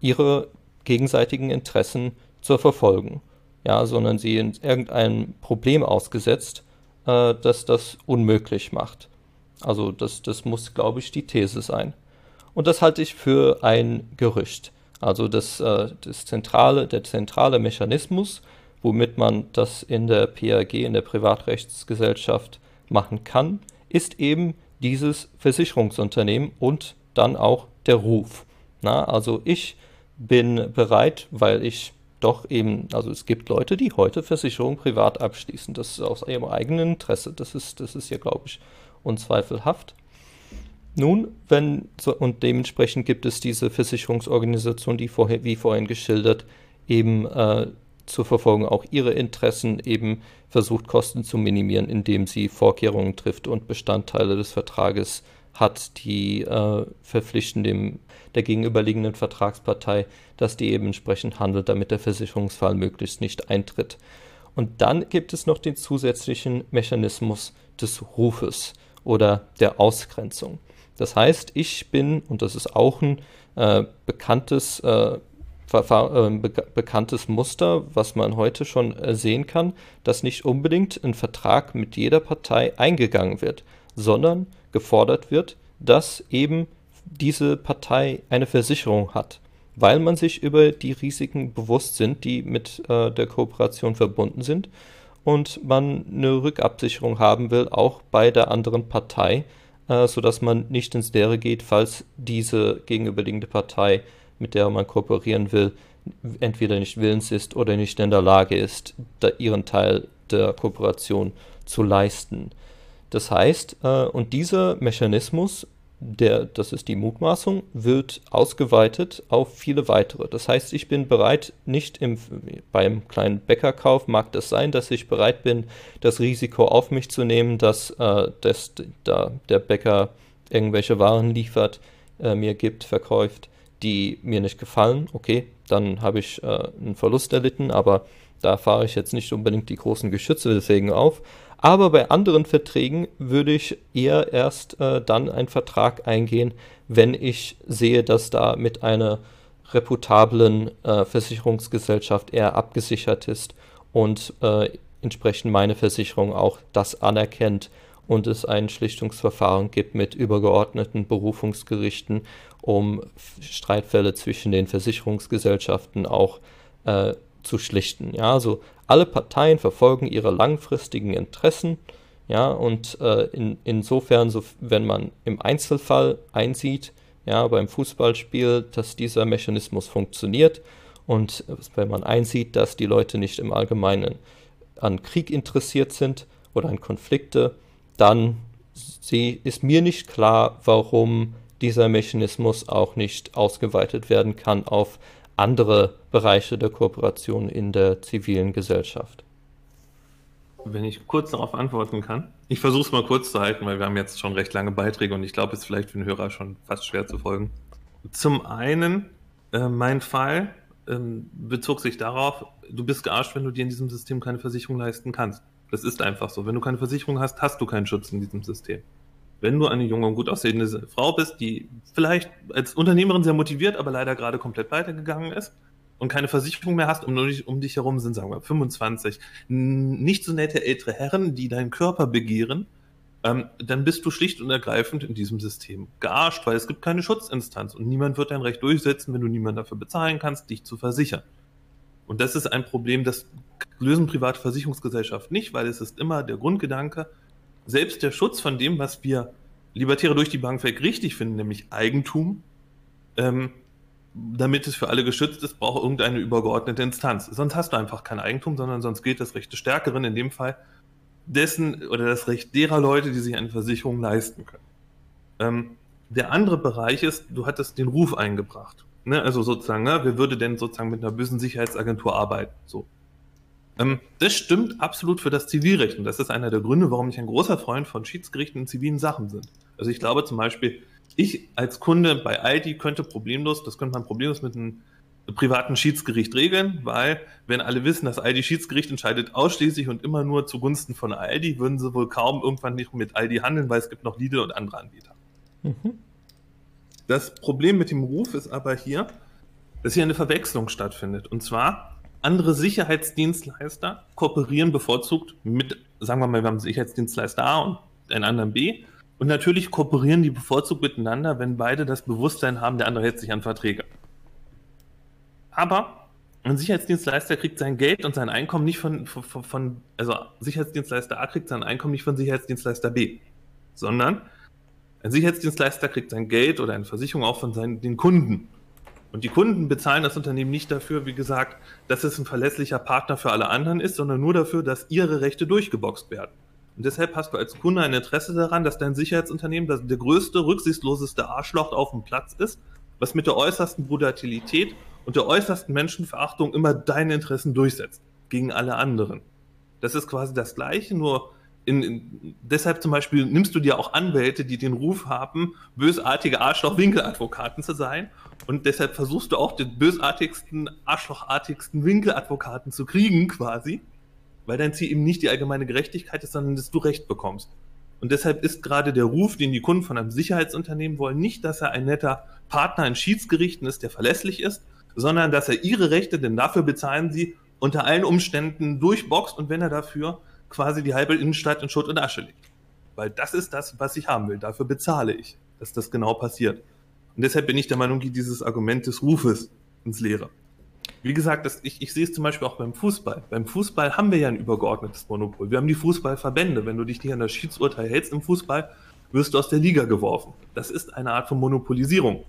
ihre gegenseitigen Interessen zu verfolgen, ja, sondern sie in irgendein Problem ausgesetzt, äh, das das unmöglich macht. Also das, das muss, glaube ich, die These sein. Und das halte ich für ein Gerücht. Also das, äh, das zentrale, der zentrale Mechanismus, womit man das in der PAG, in der Privatrechtsgesellschaft machen kann, ist eben dieses Versicherungsunternehmen und dann auch der Ruf. Na, also ich bin bereit, weil ich doch eben, also es gibt Leute, die heute Versicherungen privat abschließen. Das ist aus ihrem eigenen Interesse. Das ist, das ist ja, glaube ich, unzweifelhaft. Nun, wenn, so, und dementsprechend gibt es diese Versicherungsorganisation, die vorher, wie vorhin geschildert, eben äh, zur Verfolgung auch ihre Interessen eben versucht, Kosten zu minimieren, indem sie Vorkehrungen trifft und Bestandteile des Vertrages hat, die äh, verpflichten dem der gegenüberliegenden Vertragspartei, dass die eben entsprechend handelt, damit der Versicherungsfall möglichst nicht eintritt. Und dann gibt es noch den zusätzlichen Mechanismus des Rufes oder der Ausgrenzung. Das heißt, ich bin, und das ist auch ein äh, bekanntes, äh, bekanntes Muster, was man heute schon äh, sehen kann, dass nicht unbedingt ein Vertrag mit jeder Partei eingegangen wird, sondern gefordert wird, dass eben diese Partei eine Versicherung hat, weil man sich über die Risiken bewusst sind, die mit äh, der Kooperation verbunden sind und man eine Rückabsicherung haben will, auch bei der anderen Partei, äh, sodass man nicht ins Leere geht, falls diese gegenüberliegende Partei, mit der man kooperieren will, entweder nicht willens ist oder nicht in der Lage ist, ihren Teil der Kooperation zu leisten. Das heißt, äh, und dieser Mechanismus der, das ist die Mutmaßung, wird ausgeweitet auf viele weitere. Das heißt, ich bin bereit, nicht im, beim kleinen Bäckerkauf mag das sein, dass ich bereit bin, das Risiko auf mich zu nehmen, dass, äh, dass da der Bäcker irgendwelche Waren liefert, äh, mir gibt, verkauft, die mir nicht gefallen. Okay, dann habe ich äh, einen Verlust erlitten, aber da fahre ich jetzt nicht unbedingt die großen Geschütze deswegen auf. Aber bei anderen Verträgen würde ich eher erst äh, dann einen Vertrag eingehen, wenn ich sehe, dass da mit einer reputablen äh, Versicherungsgesellschaft eher abgesichert ist und äh, entsprechend meine Versicherung auch das anerkennt und es ein Schlichtungsverfahren gibt mit übergeordneten Berufungsgerichten, um Streitfälle zwischen den Versicherungsgesellschaften auch äh, zu schlichten. Ja, also alle Parteien verfolgen ihre langfristigen Interessen. Ja, und äh, in, insofern, so, wenn man im Einzelfall einsieht, ja, beim Fußballspiel, dass dieser Mechanismus funktioniert und wenn man einsieht, dass die Leute nicht im Allgemeinen an Krieg interessiert sind oder an Konflikte, dann ist mir nicht klar, warum dieser Mechanismus auch nicht ausgeweitet werden kann auf andere Bereiche der Kooperation in der zivilen Gesellschaft. Wenn ich kurz darauf antworten kann. Ich versuche es mal kurz zu halten, weil wir haben jetzt schon recht lange Beiträge und ich glaube, es ist vielleicht für den Hörer schon fast schwer zu folgen. Zum einen, äh, mein Fall ähm, bezog sich darauf, du bist gearscht, wenn du dir in diesem System keine Versicherung leisten kannst. Das ist einfach so. Wenn du keine Versicherung hast, hast du keinen Schutz in diesem System. Wenn du eine junge und gut aussehende Frau bist, die vielleicht als Unternehmerin sehr motiviert, aber leider gerade komplett weitergegangen ist und keine Versicherung mehr hast, um, um dich herum sind, sagen wir, 25 nicht so nette ältere Herren, die deinen Körper begehren, ähm, dann bist du schlicht und ergreifend in diesem System gearscht, weil es gibt keine Schutzinstanz und niemand wird dein Recht durchsetzen, wenn du niemand dafür bezahlen kannst, dich zu versichern. Und das ist ein Problem, das lösen private Versicherungsgesellschaften nicht, weil es ist immer der Grundgedanke, selbst der Schutz von dem, was wir Libertäre durch die Bank weg richtig finden, nämlich Eigentum, ähm, damit es für alle geschützt ist, braucht irgendeine übergeordnete Instanz. Sonst hast du einfach kein Eigentum, sondern sonst gilt das Recht des Stärkeren, in dem Fall dessen oder das Recht derer Leute, die sich eine Versicherung leisten können. Ähm, der andere Bereich ist, du hattest den Ruf eingebracht. Ne? Also sozusagen, ne? wer würde denn sozusagen mit einer bösen Sicherheitsagentur arbeiten? So. Ähm, das stimmt absolut für das Zivilrecht und das ist einer der Gründe, warum ich ein großer Freund von Schiedsgerichten in zivilen Sachen sind. Also ich glaube zum Beispiel, ich als Kunde bei Aldi könnte problemlos, das könnte man problemlos mit einem privaten Schiedsgericht regeln, weil wenn alle wissen, das Aldi Schiedsgericht entscheidet ausschließlich und immer nur zugunsten von Aldi, würden sie wohl kaum irgendwann nicht mit Aldi handeln, weil es gibt noch Lidl und andere Anbieter. Mhm. Das Problem mit dem Ruf ist aber hier, dass hier eine Verwechslung stattfindet. Und zwar, andere Sicherheitsdienstleister kooperieren bevorzugt mit, sagen wir mal, wir haben Sicherheitsdienstleister A und einen anderen B. Und natürlich kooperieren die bevorzugt miteinander, wenn beide das Bewusstsein haben, der andere hält sich an Verträge. Aber ein Sicherheitsdienstleister kriegt sein Geld und sein Einkommen nicht von, von, von, also Sicherheitsdienstleister A kriegt sein Einkommen nicht von Sicherheitsdienstleister B, sondern ein Sicherheitsdienstleister kriegt sein Geld oder eine Versicherung auch von seinen, den Kunden. Und die Kunden bezahlen das Unternehmen nicht dafür, wie gesagt, dass es ein verlässlicher Partner für alle anderen ist, sondern nur dafür, dass ihre Rechte durchgeboxt werden. Und deshalb hast du als Kunde ein Interesse daran, dass dein Sicherheitsunternehmen das der größte, rücksichtsloseste Arschloch auf dem Platz ist, was mit der äußersten Brutalität und der äußersten Menschenverachtung immer deine Interessen durchsetzt gegen alle anderen. Das ist quasi das Gleiche, nur in, in, deshalb zum Beispiel nimmst du dir auch Anwälte, die den Ruf haben, bösartige Arschloch-Winkeladvokaten zu sein. Und deshalb versuchst du auch den bösartigsten, arschlochartigsten Winkeladvokaten zu kriegen, quasi. Weil dein Ziel eben nicht die allgemeine Gerechtigkeit ist, sondern dass du Recht bekommst. Und deshalb ist gerade der Ruf, den die Kunden von einem Sicherheitsunternehmen wollen, nicht, dass er ein netter Partner in Schiedsgerichten ist, der verlässlich ist, sondern dass er ihre Rechte, denn dafür bezahlen sie, unter allen Umständen durchboxt und wenn er dafür quasi die halbe Innenstadt in Schutt und Asche liegt. Weil das ist das, was ich haben will. Dafür bezahle ich, dass das genau passiert. Und deshalb bin ich der Meinung, geht dieses Argument des Rufes ins Leere. Wie gesagt, das, ich, ich sehe es zum Beispiel auch beim Fußball. Beim Fußball haben wir ja ein übergeordnetes Monopol. Wir haben die Fußballverbände. Wenn du dich nicht an das Schiedsurteil hältst im Fußball, wirst du aus der Liga geworfen. Das ist eine Art von Monopolisierung.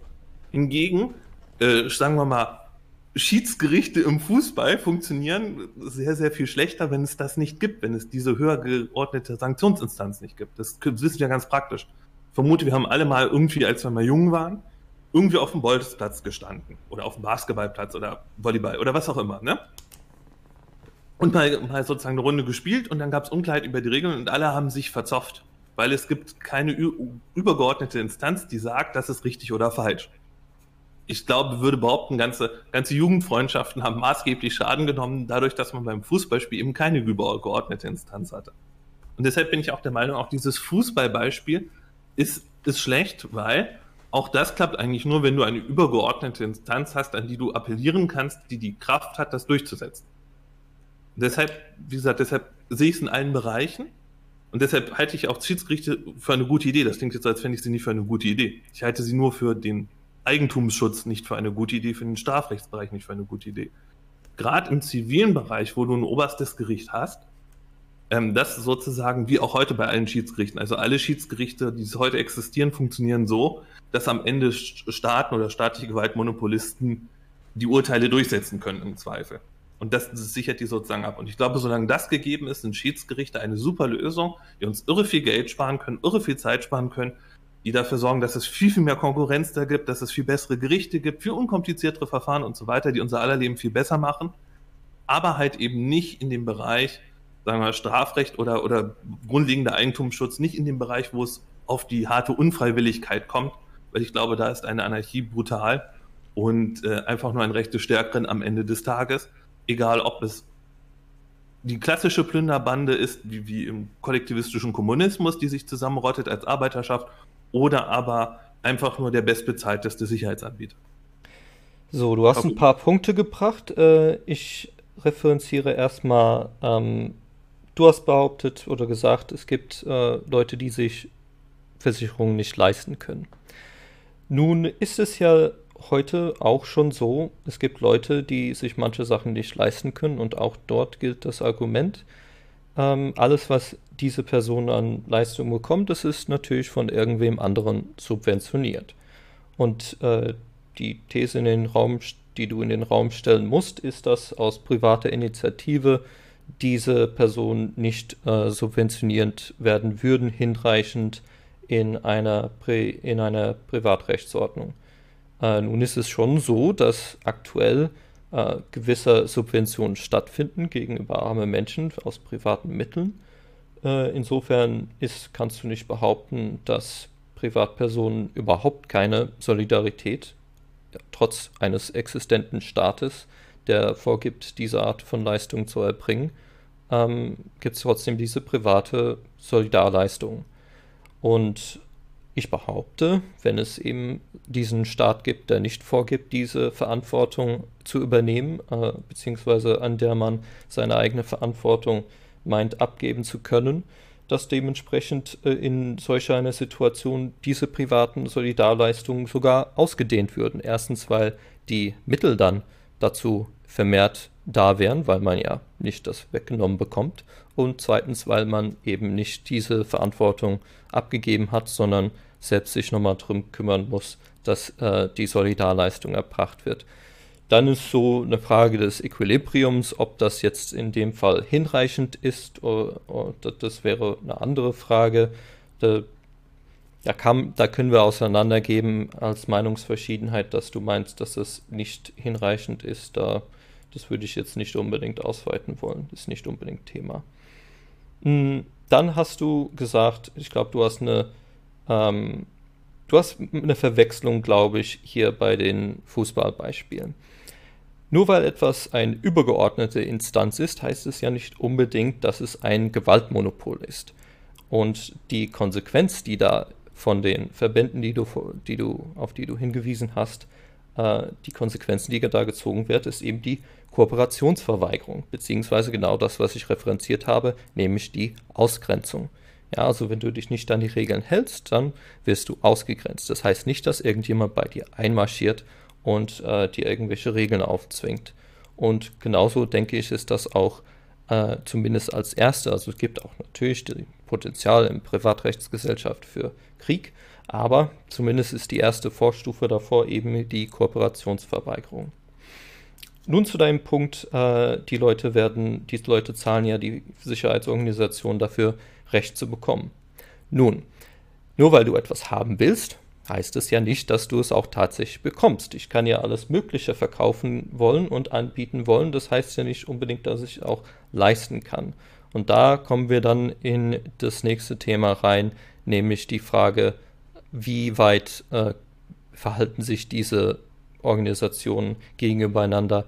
Hingegen, äh, sagen wir mal, Schiedsgerichte im Fußball funktionieren sehr, sehr viel schlechter, wenn es das nicht gibt, wenn es diese höher geordnete Sanktionsinstanz nicht gibt. Das wissen wir ganz praktisch. Ich vermute, wir haben alle mal irgendwie, als wir mal jung waren, irgendwie auf dem Bolzplatz gestanden oder auf dem Basketballplatz oder Volleyball oder was auch immer, ne? Und mal, mal sozusagen eine Runde gespielt und dann gab es Unklarheit über die Regeln und alle haben sich verzopft, weil es gibt keine übergeordnete Instanz, die sagt, das ist richtig oder falsch ich glaube, würde behaupten, ganze, ganze Jugendfreundschaften haben maßgeblich Schaden genommen, dadurch, dass man beim Fußballspiel eben keine übergeordnete Instanz hatte. Und deshalb bin ich auch der Meinung, auch dieses Fußballbeispiel ist, ist schlecht, weil auch das klappt eigentlich nur, wenn du eine übergeordnete Instanz hast, an die du appellieren kannst, die die Kraft hat, das durchzusetzen. Und deshalb, wie gesagt, deshalb sehe ich es in allen Bereichen. Und deshalb halte ich auch Schiedsgerichte für eine gute Idee. Das klingt jetzt, als fände ich sie nicht für eine gute Idee. Ich halte sie nur für den Eigentumsschutz nicht für eine gute Idee, für den Strafrechtsbereich nicht für eine gute Idee. Gerade im zivilen Bereich, wo du ein oberstes Gericht hast, ähm, das sozusagen wie auch heute bei allen Schiedsgerichten. Also alle Schiedsgerichte, die heute existieren, funktionieren so, dass am Ende Staaten oder staatliche Gewaltmonopolisten die Urteile durchsetzen können im Zweifel. Und das, das, sichert die sozusagen ab. Und ich glaube, solange das gegeben ist, sind Schiedsgerichte eine super Lösung, die uns irre viel Geld sparen können, irre viel Zeit sparen können, die dafür sorgen, dass es viel, viel mehr Konkurrenz da gibt, dass es viel bessere Gerichte gibt, viel unkompliziertere Verfahren und so weiter, die unser aller Leben viel besser machen, aber halt eben nicht in dem Bereich, sagen wir, Strafrecht oder, oder grundlegender Eigentumsschutz, nicht in dem Bereich, wo es auf die harte Unfreiwilligkeit kommt, weil ich glaube, da ist eine Anarchie brutal und äh, einfach nur ein Recht des Stärkeren am Ende des Tages egal ob es die klassische Plünderbande ist, wie, wie im kollektivistischen Kommunismus, die sich zusammenrottet als Arbeiterschaft, oder aber einfach nur der bestbezahlteste Sicherheitsanbieter. So, du hast ein paar Punkte gebracht. Äh, ich referenziere erstmal, ähm, du hast behauptet oder gesagt, es gibt äh, Leute, die sich Versicherungen nicht leisten können. Nun ist es ja heute auch schon so, es gibt Leute, die sich manche Sachen nicht leisten können und auch dort gilt das Argument, ähm, alles, was diese Person an Leistung bekommt, das ist natürlich von irgendwem anderen subventioniert. Und äh, die These in den Raum, die du in den Raum stellen musst, ist, dass aus privater Initiative diese Personen nicht äh, subventioniert werden würden, hinreichend in einer, Pri in einer Privatrechtsordnung. Äh, nun ist es schon so, dass aktuell äh, gewisse Subventionen stattfinden gegenüber armen Menschen aus privaten Mitteln. Äh, insofern ist, kannst du nicht behaupten, dass Privatpersonen überhaupt keine Solidarität ja, trotz eines existenten Staates, der vorgibt, diese Art von Leistung zu erbringen, ähm, gibt es trotzdem diese private Solidarleistung. Und ich behaupte, wenn es eben diesen Staat gibt, der nicht vorgibt, diese Verantwortung zu übernehmen, äh, beziehungsweise an der man seine eigene Verantwortung meint abgeben zu können, dass dementsprechend äh, in solch einer Situation diese privaten Solidarleistungen sogar ausgedehnt würden. Erstens, weil die Mittel dann dazu vermehrt da wären, weil man ja nicht das weggenommen bekommt. Und zweitens, weil man eben nicht diese Verantwortung abgegeben hat, sondern selbst sich nochmal darum kümmern muss, dass äh, die Solidarleistung erbracht wird. Dann ist so eine Frage des Equilibriums, ob das jetzt in dem Fall hinreichend ist, oder, oder das wäre eine andere Frage. Da, da, kann, da können wir auseinandergeben als Meinungsverschiedenheit, dass du meinst, dass es nicht hinreichend ist. Da, das würde ich jetzt nicht unbedingt ausweiten wollen. Das ist nicht unbedingt Thema. Hm, dann hast du gesagt, ich glaube, du hast eine ähm, du hast eine Verwechslung, glaube ich, hier bei den Fußballbeispielen. Nur weil etwas eine übergeordnete Instanz ist, heißt es ja nicht unbedingt, dass es ein Gewaltmonopol ist. Und die Konsequenz, die da von den Verbänden, die du, die du, auf die du hingewiesen hast, äh, die Konsequenzen, die da gezogen wird, ist eben die Kooperationsverweigerung, beziehungsweise genau das, was ich referenziert habe, nämlich die Ausgrenzung. Ja, also wenn du dich nicht an die Regeln hältst, dann wirst du ausgegrenzt. Das heißt nicht, dass irgendjemand bei dir einmarschiert und äh, dir irgendwelche Regeln aufzwingt. Und genauso denke ich, ist das auch äh, zumindest als erste. Also es gibt auch natürlich das Potenzial in Privatrechtsgesellschaft für Krieg, aber zumindest ist die erste Vorstufe davor eben die Kooperationsverweigerung. Nun zu deinem Punkt, äh, die Leute werden, die Leute zahlen ja die Sicherheitsorganisation dafür, Recht zu bekommen. Nun, nur weil du etwas haben willst, heißt es ja nicht, dass du es auch tatsächlich bekommst. Ich kann ja alles Mögliche verkaufen wollen und anbieten wollen. Das heißt ja nicht unbedingt, dass ich auch leisten kann. Und da kommen wir dann in das nächste Thema rein, nämlich die Frage, wie weit äh, verhalten sich diese Organisationen gegenübereinander,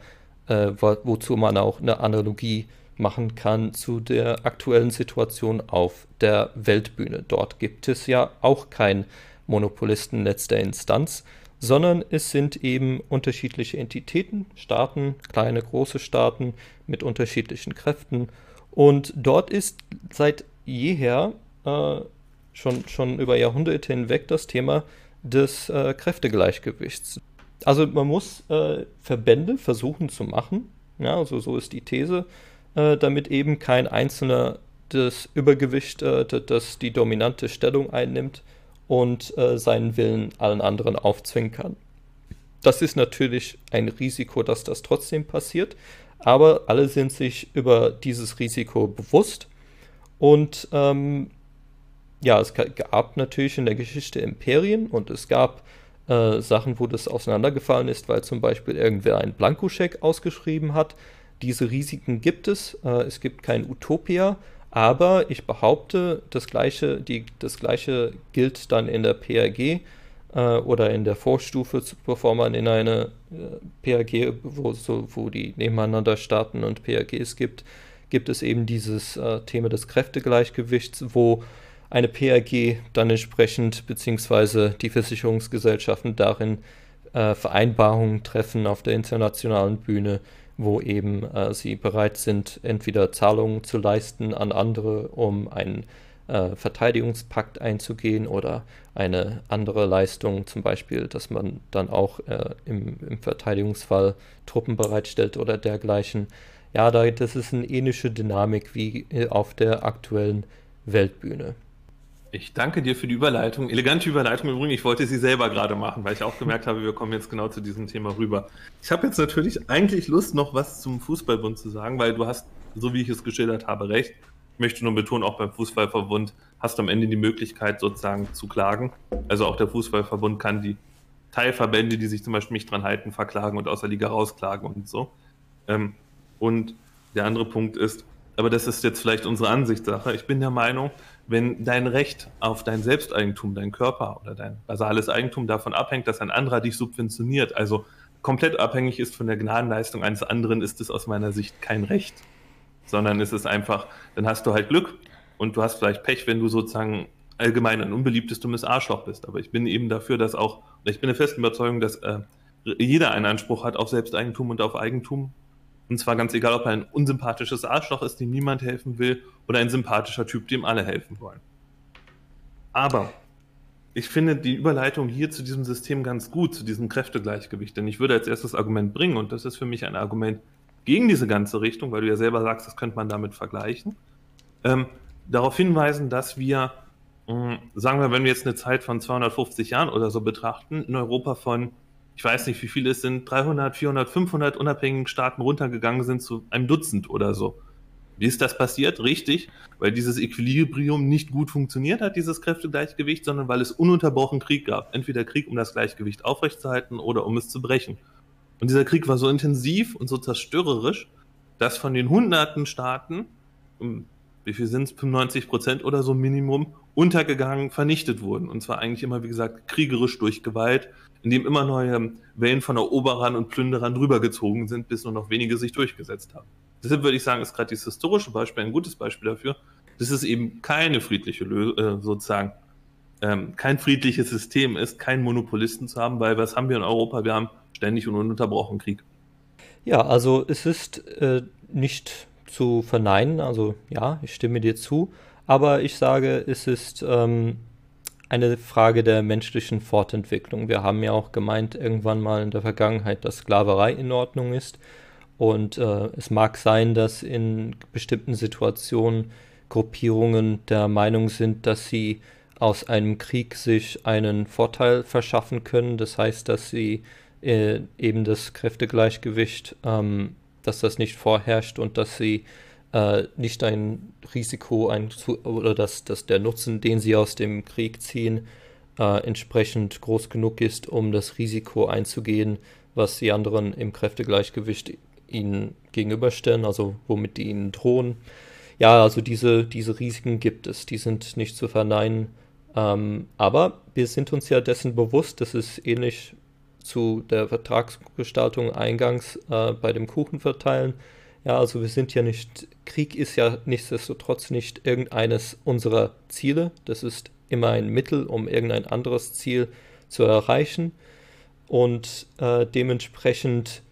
äh, wo, wozu man auch eine Analogie machen kann zu der aktuellen Situation auf der Weltbühne. Dort gibt es ja auch kein Monopolisten letzter Instanz, sondern es sind eben unterschiedliche Entitäten, Staaten, kleine, große Staaten mit unterschiedlichen Kräften Und dort ist seit jeher äh, schon, schon über Jahrhunderte hinweg das Thema des äh, Kräftegleichgewichts. Also man muss äh, Verbände versuchen zu machen, ja, also so ist die These, äh, damit eben kein einzelner das Übergewicht, äh, das die dominante Stellung einnimmt und äh, seinen Willen allen anderen aufzwingen kann. Das ist natürlich ein Risiko, dass das trotzdem passiert, aber alle sind sich über dieses Risiko bewusst und ähm, ja, es gab natürlich in der Geschichte Imperien und es gab äh, Sachen, wo das auseinandergefallen ist, weil zum Beispiel irgendwer einen Blankoscheck ausgeschrieben hat. Diese Risiken gibt es. Äh, es gibt kein Utopia, aber ich behaupte, das Gleiche, die, das Gleiche gilt dann in der PRG äh, oder in der Vorstufe, bevor man in eine äh, PRG, wo, so, wo die nebeneinander starten und PRGs gibt, gibt es eben dieses äh, Thema des Kräftegleichgewichts, wo eine PRG dann entsprechend, beziehungsweise die Versicherungsgesellschaften darin äh, Vereinbarungen treffen auf der internationalen Bühne, wo eben äh, sie bereit sind, entweder Zahlungen zu leisten an andere, um einen äh, Verteidigungspakt einzugehen oder eine andere Leistung, zum Beispiel, dass man dann auch äh, im, im, Verteidigungsfall Truppen bereitstellt oder dergleichen. Ja, da, das ist eine ähnliche Dynamik wie äh, auf der aktuellen Weltbühne. Ich danke dir für die Überleitung. Elegante Überleitung im Übrigen. Ich wollte sie selber gerade machen, weil ich auch gemerkt habe, wir kommen jetzt genau zu diesem Thema rüber. Ich habe jetzt natürlich eigentlich Lust, noch was zum Fußballbund zu sagen, weil du hast, so wie ich es geschildert habe, recht. Ich möchte nur betonen, auch beim Fußballverbund hast du am Ende die Möglichkeit, sozusagen zu klagen. Also auch der Fußballverbund kann die Teilverbände, die sich zum Beispiel nicht dran halten, verklagen und aus der Liga rausklagen und so. Ähm, und der andere Punkt ist, aber das ist jetzt vielleicht unsere Ansichtssache. Ich bin der Meinung, wenn dein Recht auf dein Selbsteigentum, dein Körper oder dein basales Eigentum davon abhängt, dass ein anderer dich subventioniert, also komplett abhängig ist von der Gnadenleistung eines anderen, ist es aus meiner Sicht kein Recht, sondern es ist einfach, dann hast du halt Glück und du hast vielleicht Pech, wenn du sozusagen allgemein ein unbeliebtes, dummes Arschloch bist. Aber ich bin eben dafür, dass auch, ich bin der festen Überzeugung, dass äh, jeder einen Anspruch hat auf Selbsteigentum und auf Eigentum und zwar ganz egal, ob er ein unsympathisches Arschloch ist, dem niemand helfen will, oder ein sympathischer Typ, dem alle helfen wollen. Aber ich finde die Überleitung hier zu diesem System ganz gut, zu diesem Kräftegleichgewicht. Denn ich würde als erstes Argument bringen, und das ist für mich ein Argument gegen diese ganze Richtung, weil du ja selber sagst, das könnte man damit vergleichen, ähm, darauf hinweisen, dass wir, äh, sagen wir, wenn wir jetzt eine Zeit von 250 Jahren oder so betrachten, in Europa von ich weiß nicht, wie viele es sind, 300, 400, 500 unabhängigen Staaten runtergegangen sind zu einem Dutzend oder so. Wie ist das passiert? Richtig, weil dieses Equilibrium nicht gut funktioniert hat, dieses Kräftegleichgewicht, sondern weil es ununterbrochen Krieg gab. Entweder Krieg, um das Gleichgewicht aufrechtzuerhalten oder um es zu brechen. Und dieser Krieg war so intensiv und so zerstörerisch, dass von den hunderten Staaten, wie viel sind es, 95 Prozent oder so Minimum, untergegangen, vernichtet wurden. Und zwar eigentlich immer, wie gesagt, kriegerisch durch Gewalt, in dem immer neue Wellen von Eroberern und Plünderern drüber gezogen sind, bis nur noch wenige sich durchgesetzt haben. Deshalb würde ich sagen, ist gerade dieses historische Beispiel ein gutes Beispiel dafür, dass es eben keine friedliche, äh, sozusagen, ähm, kein friedliches System ist, keinen Monopolisten zu haben, weil was haben wir in Europa? Wir haben ständig und ununterbrochen Krieg. Ja, also es ist äh, nicht zu verneinen, also ja, ich stimme dir zu, aber ich sage, es ist ähm, eine Frage der menschlichen Fortentwicklung. Wir haben ja auch gemeint irgendwann mal in der Vergangenheit, dass Sklaverei in Ordnung ist. Und äh, es mag sein, dass in bestimmten Situationen Gruppierungen der Meinung sind, dass sie aus einem Krieg sich einen Vorteil verschaffen können. Das heißt, dass sie äh, eben das Kräftegleichgewicht, ähm, dass das nicht vorherrscht und dass sie äh, nicht ein Risiko ein, oder dass, dass der Nutzen, den sie aus dem Krieg ziehen, äh, entsprechend groß genug ist, um das Risiko einzugehen, was die anderen im Kräftegleichgewicht ihnen gegenüberstellen, also womit die ihnen drohen. Ja, also diese, diese Risiken gibt es, die sind nicht zu verneinen. Ähm, aber wir sind uns ja dessen bewusst, dass es ähnlich zu der Vertragsgestaltung eingangs äh, bei dem Kuchenverteilen ja, also wir sind ja nicht, Krieg ist ja nichtsdestotrotz nicht irgendeines unserer Ziele. Das ist immer ein Mittel, um irgendein anderes Ziel zu erreichen. Und äh, dementsprechend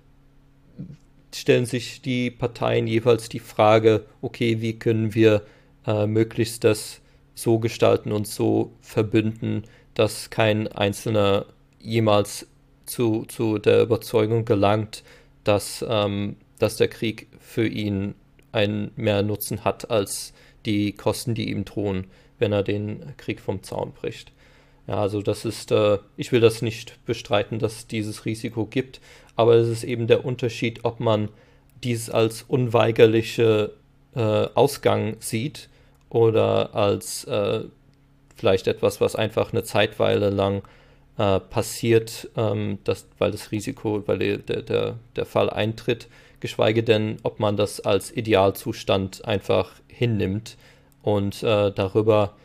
stellen sich die Parteien jeweils die Frage, okay, wie können wir äh, möglichst das so gestalten und so verbünden, dass kein Einzelner jemals zu, zu der Überzeugung gelangt, dass, ähm, dass der Krieg für ihn einen mehr Nutzen hat als die Kosten, die ihm drohen, wenn er den Krieg vom Zaun bricht. Ja, also das ist, äh, ich will das nicht bestreiten, dass dieses Risiko gibt, aber es ist eben der Unterschied, ob man dies als unweigerliche äh, Ausgang sieht oder als äh, vielleicht etwas, was einfach eine Zeitweile lang äh, passiert, ähm, dass, weil das Risiko, weil der, der, der Fall eintritt, geschweige denn, ob man das als Idealzustand einfach hinnimmt und äh, darüber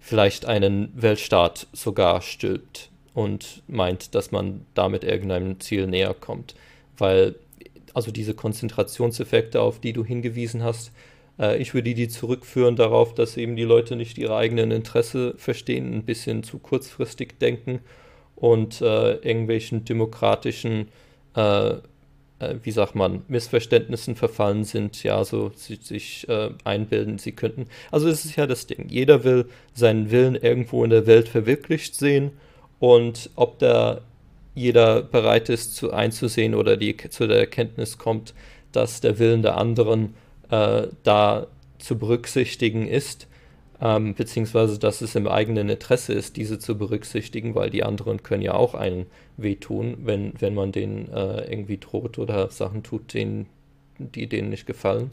vielleicht einen Weltstaat sogar stülpt und meint, dass man damit irgendeinem Ziel näher kommt. Weil also diese Konzentrationseffekte, auf die du hingewiesen hast, äh, ich würde die zurückführen darauf, dass eben die Leute nicht ihre eigenen Interesse verstehen, ein bisschen zu kurzfristig denken und äh, irgendwelchen demokratischen äh, äh, wie sagt man, Missverständnissen verfallen sind, ja, so sie, sich äh, einbilden, sie könnten. Also es ist ja das Ding. Jeder will seinen Willen irgendwo in der Welt verwirklicht sehen und ob da jeder bereit ist zu einzusehen oder die zu der Erkenntnis kommt, dass der Willen der anderen äh, da zu berücksichtigen ist, ähm, beziehungsweise dass es im eigenen Interesse ist, diese zu berücksichtigen, weil die anderen können ja auch einen wehtun, wenn, wenn man denen äh, irgendwie droht oder Sachen tut, denen, die denen nicht gefallen.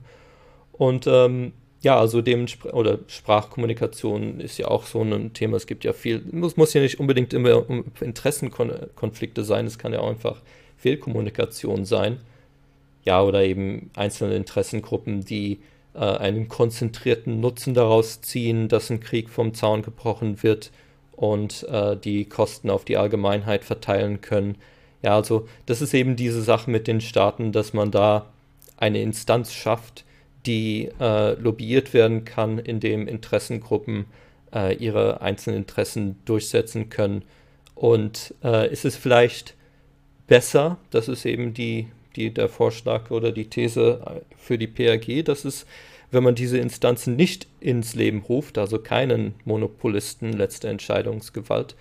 Und ähm, ja, also dem oder Sprachkommunikation ist ja auch so ein Thema. Es gibt ja viel, muss, muss ja nicht unbedingt immer Interessenkonflikte sein, es kann ja auch einfach Fehlkommunikation sein. Ja, oder eben einzelne Interessengruppen, die äh, einen konzentrierten Nutzen daraus ziehen, dass ein Krieg vom Zaun gebrochen wird und äh, die Kosten auf die Allgemeinheit verteilen können. Ja, also das ist eben diese Sache mit den Staaten, dass man da eine Instanz schafft, die äh, lobbyiert werden kann, indem Interessengruppen äh, ihre einzelnen Interessen durchsetzen können. Und äh, ist es vielleicht besser, das ist eben die die, der Vorschlag oder die These für die PAG, dass es, wenn man diese Instanzen nicht ins Leben ruft, also keinen Monopolisten letzte Entscheidungsgewalt,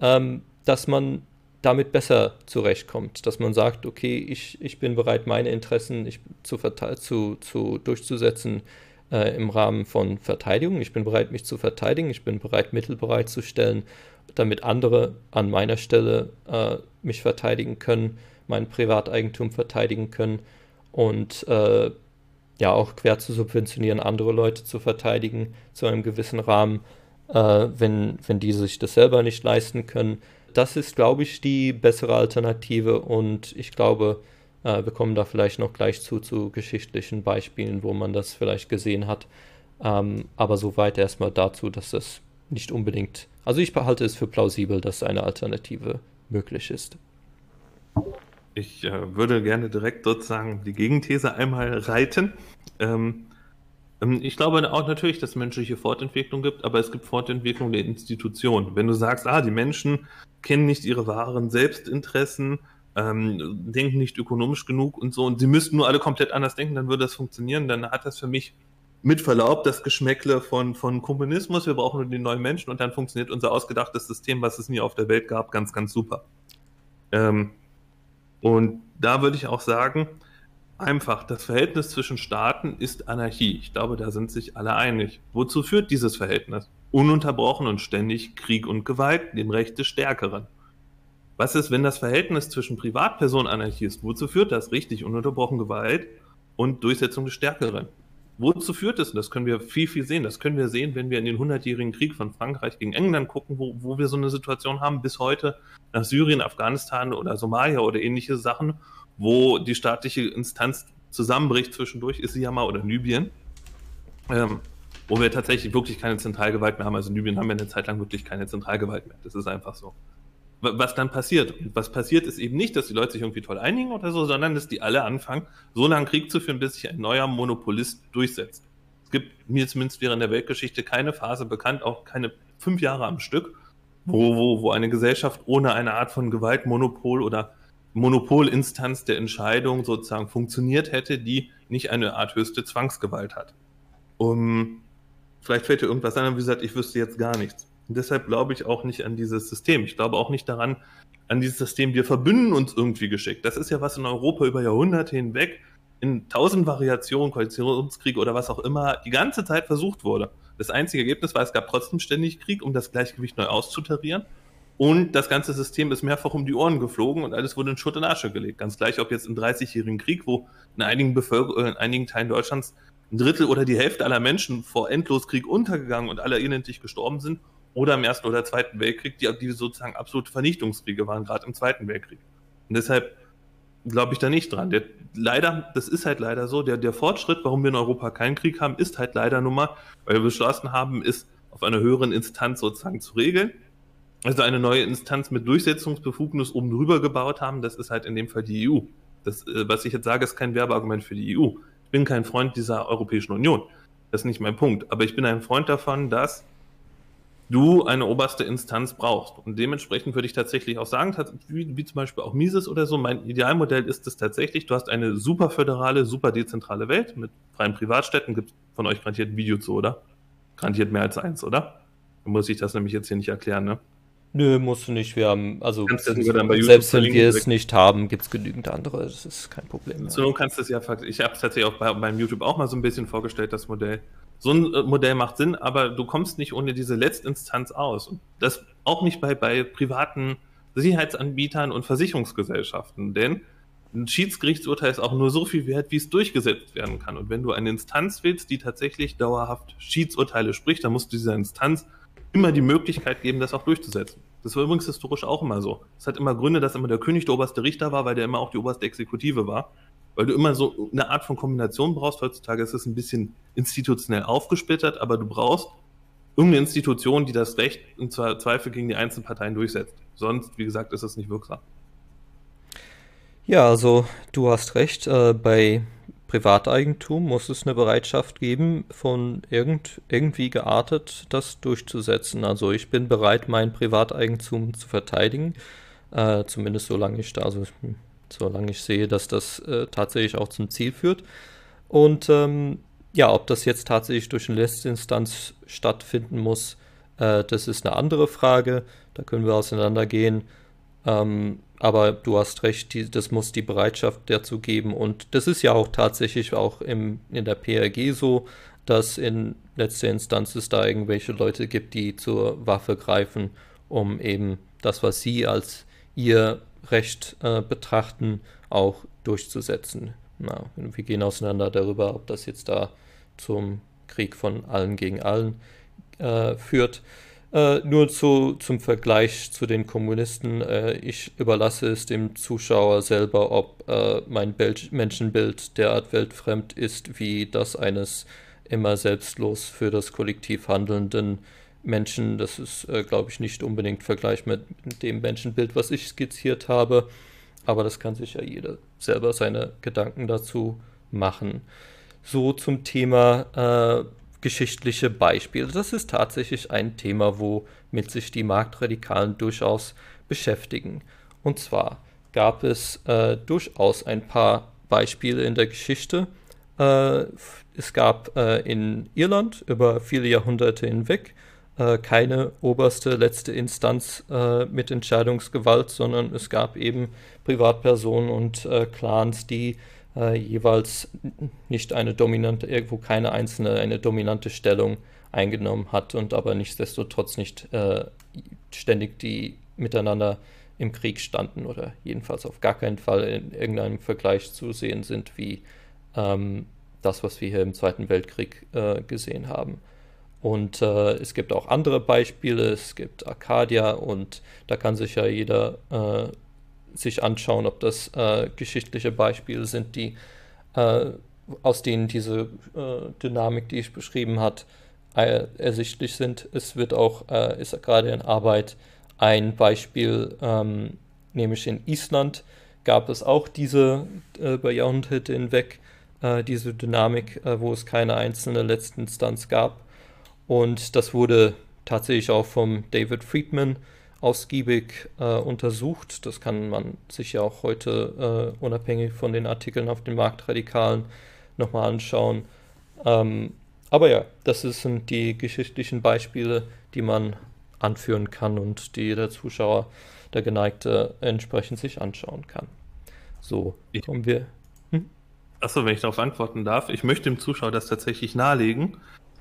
ähm, dass man damit besser zurechtkommt, dass man sagt, okay, ich, ich bin bereit, meine Interessen ich, zu, zu, zu durchzusetzen äh, im Rahmen von Verteidigung. Ich bin bereit, mich zu verteidigen. Ich bin bereit, Mittel bereitzustellen, damit andere an meiner Stelle äh, mich verteidigen können mein Privateigentum verteidigen können und äh, ja auch quer zu subventionieren, andere Leute zu verteidigen zu einem gewissen Rahmen, äh, wenn, wenn die sich das selber nicht leisten können. Das ist, glaube ich, die bessere Alternative und ich glaube, äh, wir kommen da vielleicht noch gleich zu, zu geschichtlichen Beispielen, wo man das vielleicht gesehen hat. Ähm, aber soweit erstmal dazu, dass das nicht unbedingt, also ich behalte es für plausibel, dass eine Alternative möglich ist. Ich äh, würde gerne direkt sozusagen die Gegenthese einmal reiten. Ähm, ähm, ich glaube auch natürlich, dass es menschliche Fortentwicklung gibt, aber es gibt Fortentwicklung der Institution. Wenn du sagst, ah, die Menschen kennen nicht ihre wahren Selbstinteressen, ähm, denken nicht ökonomisch genug und so, und sie müssten nur alle komplett anders denken, dann würde das funktionieren, dann hat das für mich mit Verlaub das Geschmäckle von, von Kommunismus, wir brauchen nur die neuen Menschen und dann funktioniert unser ausgedachtes System, was es nie auf der Welt gab, ganz, ganz super. Ähm, und da würde ich auch sagen, einfach, das Verhältnis zwischen Staaten ist Anarchie. Ich glaube, da sind sich alle einig. Wozu führt dieses Verhältnis? Ununterbrochen und ständig Krieg und Gewalt, dem Recht des Stärkeren. Was ist, wenn das Verhältnis zwischen Privatperson Anarchie ist? Wozu führt das? Richtig, ununterbrochen Gewalt und Durchsetzung des Stärkeren. Wozu führt es? Das können wir viel, viel sehen. Das können wir sehen, wenn wir in den hundertjährigen Krieg von Frankreich gegen England gucken, wo, wo wir so eine Situation haben, bis heute nach Syrien, Afghanistan oder Somalia oder ähnliche Sachen, wo die staatliche Instanz zusammenbricht zwischendurch, ist sie ja mal, oder Libyen, ähm, wo wir tatsächlich wirklich keine Zentralgewalt mehr haben. Also in Libyen haben wir eine Zeit lang wirklich keine Zentralgewalt mehr. Das ist einfach so was dann passiert. Und was passiert ist eben nicht, dass die Leute sich irgendwie toll einigen oder so, sondern dass die alle anfangen, so lange Krieg zu führen, bis sich ein neuer Monopolist durchsetzt. Es gibt mir zumindest während der Weltgeschichte keine Phase bekannt, auch keine fünf Jahre am Stück, wo, wo, wo eine Gesellschaft ohne eine Art von Gewaltmonopol oder Monopolinstanz der Entscheidung sozusagen funktioniert hätte, die nicht eine Art höchste Zwangsgewalt hat. Um, vielleicht fällt dir irgendwas an, wie gesagt, ich wüsste jetzt gar nichts. Und deshalb glaube ich auch nicht an dieses System. Ich glaube auch nicht daran, an dieses System, wir verbünden uns irgendwie geschickt. Das ist ja was in Europa über Jahrhunderte hinweg in tausend Variationen, Koalitionskriege oder was auch immer, die ganze Zeit versucht wurde. Das einzige Ergebnis war, es gab trotzdem ständig Krieg, um das Gleichgewicht neu auszutarieren. Und das ganze System ist mehrfach um die Ohren geflogen und alles wurde in Schutt und Asche gelegt. Ganz gleich, ob jetzt im 30-jährigen Krieg, wo in einigen, Bevölker in einigen Teilen Deutschlands ein Drittel oder die Hälfte aller Menschen vor Endloskrieg untergegangen und alle identisch gestorben sind, oder im Ersten oder Zweiten Weltkrieg, die, die sozusagen absolute Vernichtungskriege waren, gerade im Zweiten Weltkrieg. Und deshalb glaube ich da nicht dran. Der, leider, das ist halt leider so, der, der Fortschritt, warum wir in Europa keinen Krieg haben, ist halt leider nur mal, weil wir beschlossen haben, ist auf einer höheren Instanz sozusagen zu regeln. Also eine neue Instanz mit Durchsetzungsbefugnis oben drüber gebaut haben, das ist halt in dem Fall die EU. Das, äh, was ich jetzt sage, ist kein Werbeargument für die EU. Ich bin kein Freund dieser Europäischen Union. Das ist nicht mein Punkt. Aber ich bin ein Freund davon, dass du eine oberste Instanz brauchst. Und dementsprechend würde ich tatsächlich auch sagen, wie, wie zum Beispiel auch Mises oder so, mein Idealmodell ist es tatsächlich, du hast eine super föderale, super dezentrale Welt mit freien Privatstädten. Gibt von euch garantiert ein Video zu, oder? Garantiert mehr als eins, oder? Dann muss ich das nämlich jetzt hier nicht erklären, ne? Nö, musst du nicht. Wir haben, also selbst wenn wir es nicht haben, gibt es genügend andere. Das ist kein Problem. So, du kannst es ja, ich habe es tatsächlich auch bei, beim YouTube auch mal so ein bisschen vorgestellt, das Modell so ein äh, Modell macht Sinn, aber du kommst nicht ohne diese Letztinstanz aus. Und das auch nicht bei, bei privaten Sicherheitsanbietern und Versicherungsgesellschaften, denn ein Schiedsgerichtsurteil ist auch nur so viel wert, wie es durchgesetzt werden kann. Und wenn du eine Instanz willst, die tatsächlich dauerhaft Schiedsurteile spricht, dann musst du dieser Instanz immer die Möglichkeit geben, das auch durchzusetzen. Das war übrigens historisch auch immer so. Es hat immer Gründe, dass immer der König der oberste Richter war, weil der immer auch die oberste Exekutive war weil du immer so eine Art von Kombination brauchst. Heutzutage ist es ein bisschen institutionell aufgesplittert, aber du brauchst irgendeine Institution, die das Recht im Zweifel gegen die einzelnen Parteien durchsetzt. Sonst, wie gesagt, ist es nicht wirksam. Ja, also du hast recht. Äh, bei Privateigentum muss es eine Bereitschaft geben, von irgend, irgendwie geartet das durchzusetzen. Also ich bin bereit, mein Privateigentum zu verteidigen, äh, zumindest solange ich da, also solange ich sehe, dass das äh, tatsächlich auch zum Ziel führt. Und ähm, ja, ob das jetzt tatsächlich durch eine letzte Instanz stattfinden muss, äh, das ist eine andere Frage. Da können wir auseinandergehen. Ähm, aber du hast recht, die, das muss die Bereitschaft dazu geben. Und das ist ja auch tatsächlich auch im, in der PRG so, dass in letzter Instanz es da irgendwelche Leute gibt, die zur Waffe greifen, um eben das, was sie als ihr Recht äh, betrachten, auch durchzusetzen. Na, wir gehen auseinander darüber, ob das jetzt da zum Krieg von allen gegen allen äh, führt. Äh, nur zu, zum Vergleich zu den Kommunisten. Äh, ich überlasse es dem Zuschauer selber, ob äh, mein Bild, Menschenbild derart weltfremd ist wie das eines immer selbstlos für das Kollektiv handelnden Menschen. Das ist, äh, glaube ich, nicht unbedingt Vergleich mit dem Menschenbild, was ich skizziert habe. Aber das kann sich ja jeder selber seine Gedanken dazu machen. So zum Thema äh, geschichtliche Beispiele. Das ist tatsächlich ein Thema, womit sich die Marktradikalen durchaus beschäftigen. Und zwar gab es äh, durchaus ein paar Beispiele in der Geschichte. Äh, es gab äh, in Irland über viele Jahrhunderte hinweg äh, keine oberste, letzte Instanz äh, mit Entscheidungsgewalt, sondern es gab eben Privatpersonen und äh, Clans, die äh, jeweils nicht eine dominante, irgendwo keine einzelne, eine dominante Stellung eingenommen hat und aber nichtsdestotrotz nicht äh, ständig die miteinander im Krieg standen oder jedenfalls auf gar keinen Fall in irgendeinem Vergleich zu sehen sind wie ähm, das, was wir hier im Zweiten Weltkrieg gesehen haben. Und äh, es gibt auch andere Beispiele, es gibt Arcadia und da kann sich ja jeder äh, sich anschauen, ob das äh, geschichtliche Beispiele sind, die äh, aus denen diese äh, Dynamik, die ich beschrieben habe, äh, ersichtlich sind. Es wird auch, ist gerade in Arbeit ein Beispiel, ähm, nämlich in Island gab es auch diese über Jahrhunderte hinweg diese Dynamik, wo es keine einzelne Letztinstanz gab und das wurde tatsächlich auch vom David Friedman ausgiebig äh, untersucht. Das kann man sich ja auch heute äh, unabhängig von den Artikeln auf den Marktradikalen nochmal anschauen. Ähm, aber ja, das sind die geschichtlichen Beispiele, die man anführen kann und die der Zuschauer, der Geneigte, entsprechend sich anschauen kann. So, kommen wir. Hm? Achso, wenn ich darauf antworten darf, ich möchte dem Zuschauer das tatsächlich nahelegen,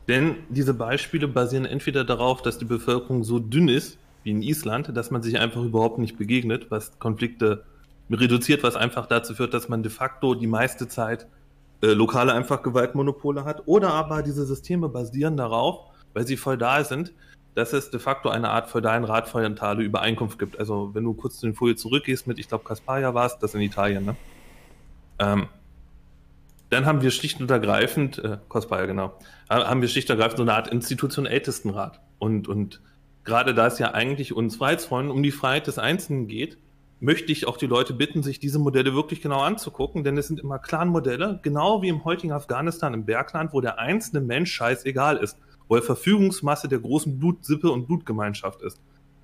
denn diese Beispiele basieren entweder darauf, dass die Bevölkerung so dünn ist, wie in Island, dass man sich einfach überhaupt nicht begegnet, was Konflikte reduziert, was einfach dazu führt, dass man de facto die meiste Zeit äh, lokale einfach Gewaltmonopole hat. Oder aber diese Systeme basieren darauf, weil sie feudal sind, dass es de facto eine Art feudalen radfeudale Übereinkunft gibt. Also wenn du kurz zu den Folie zurückgehst mit, ich glaube, Kasparia war es, das in Italien, ne? Ähm, dann haben wir schlicht und ergreifend, äh, Kasparia, genau, haben wir schlicht und ergreifend so eine Art Institution Ältestenrat. Und, und gerade da es ja eigentlich uns Freiheitsfreunden um die Freiheit des Einzelnen geht, möchte ich auch die Leute bitten, sich diese Modelle wirklich genau anzugucken, denn es sind immer Clan-Modelle, genau wie im heutigen Afghanistan, im Bergland, wo der einzelne Mensch scheißegal ist, wo er Verfügungsmasse der großen Blutsippe und Blutgemeinschaft ist,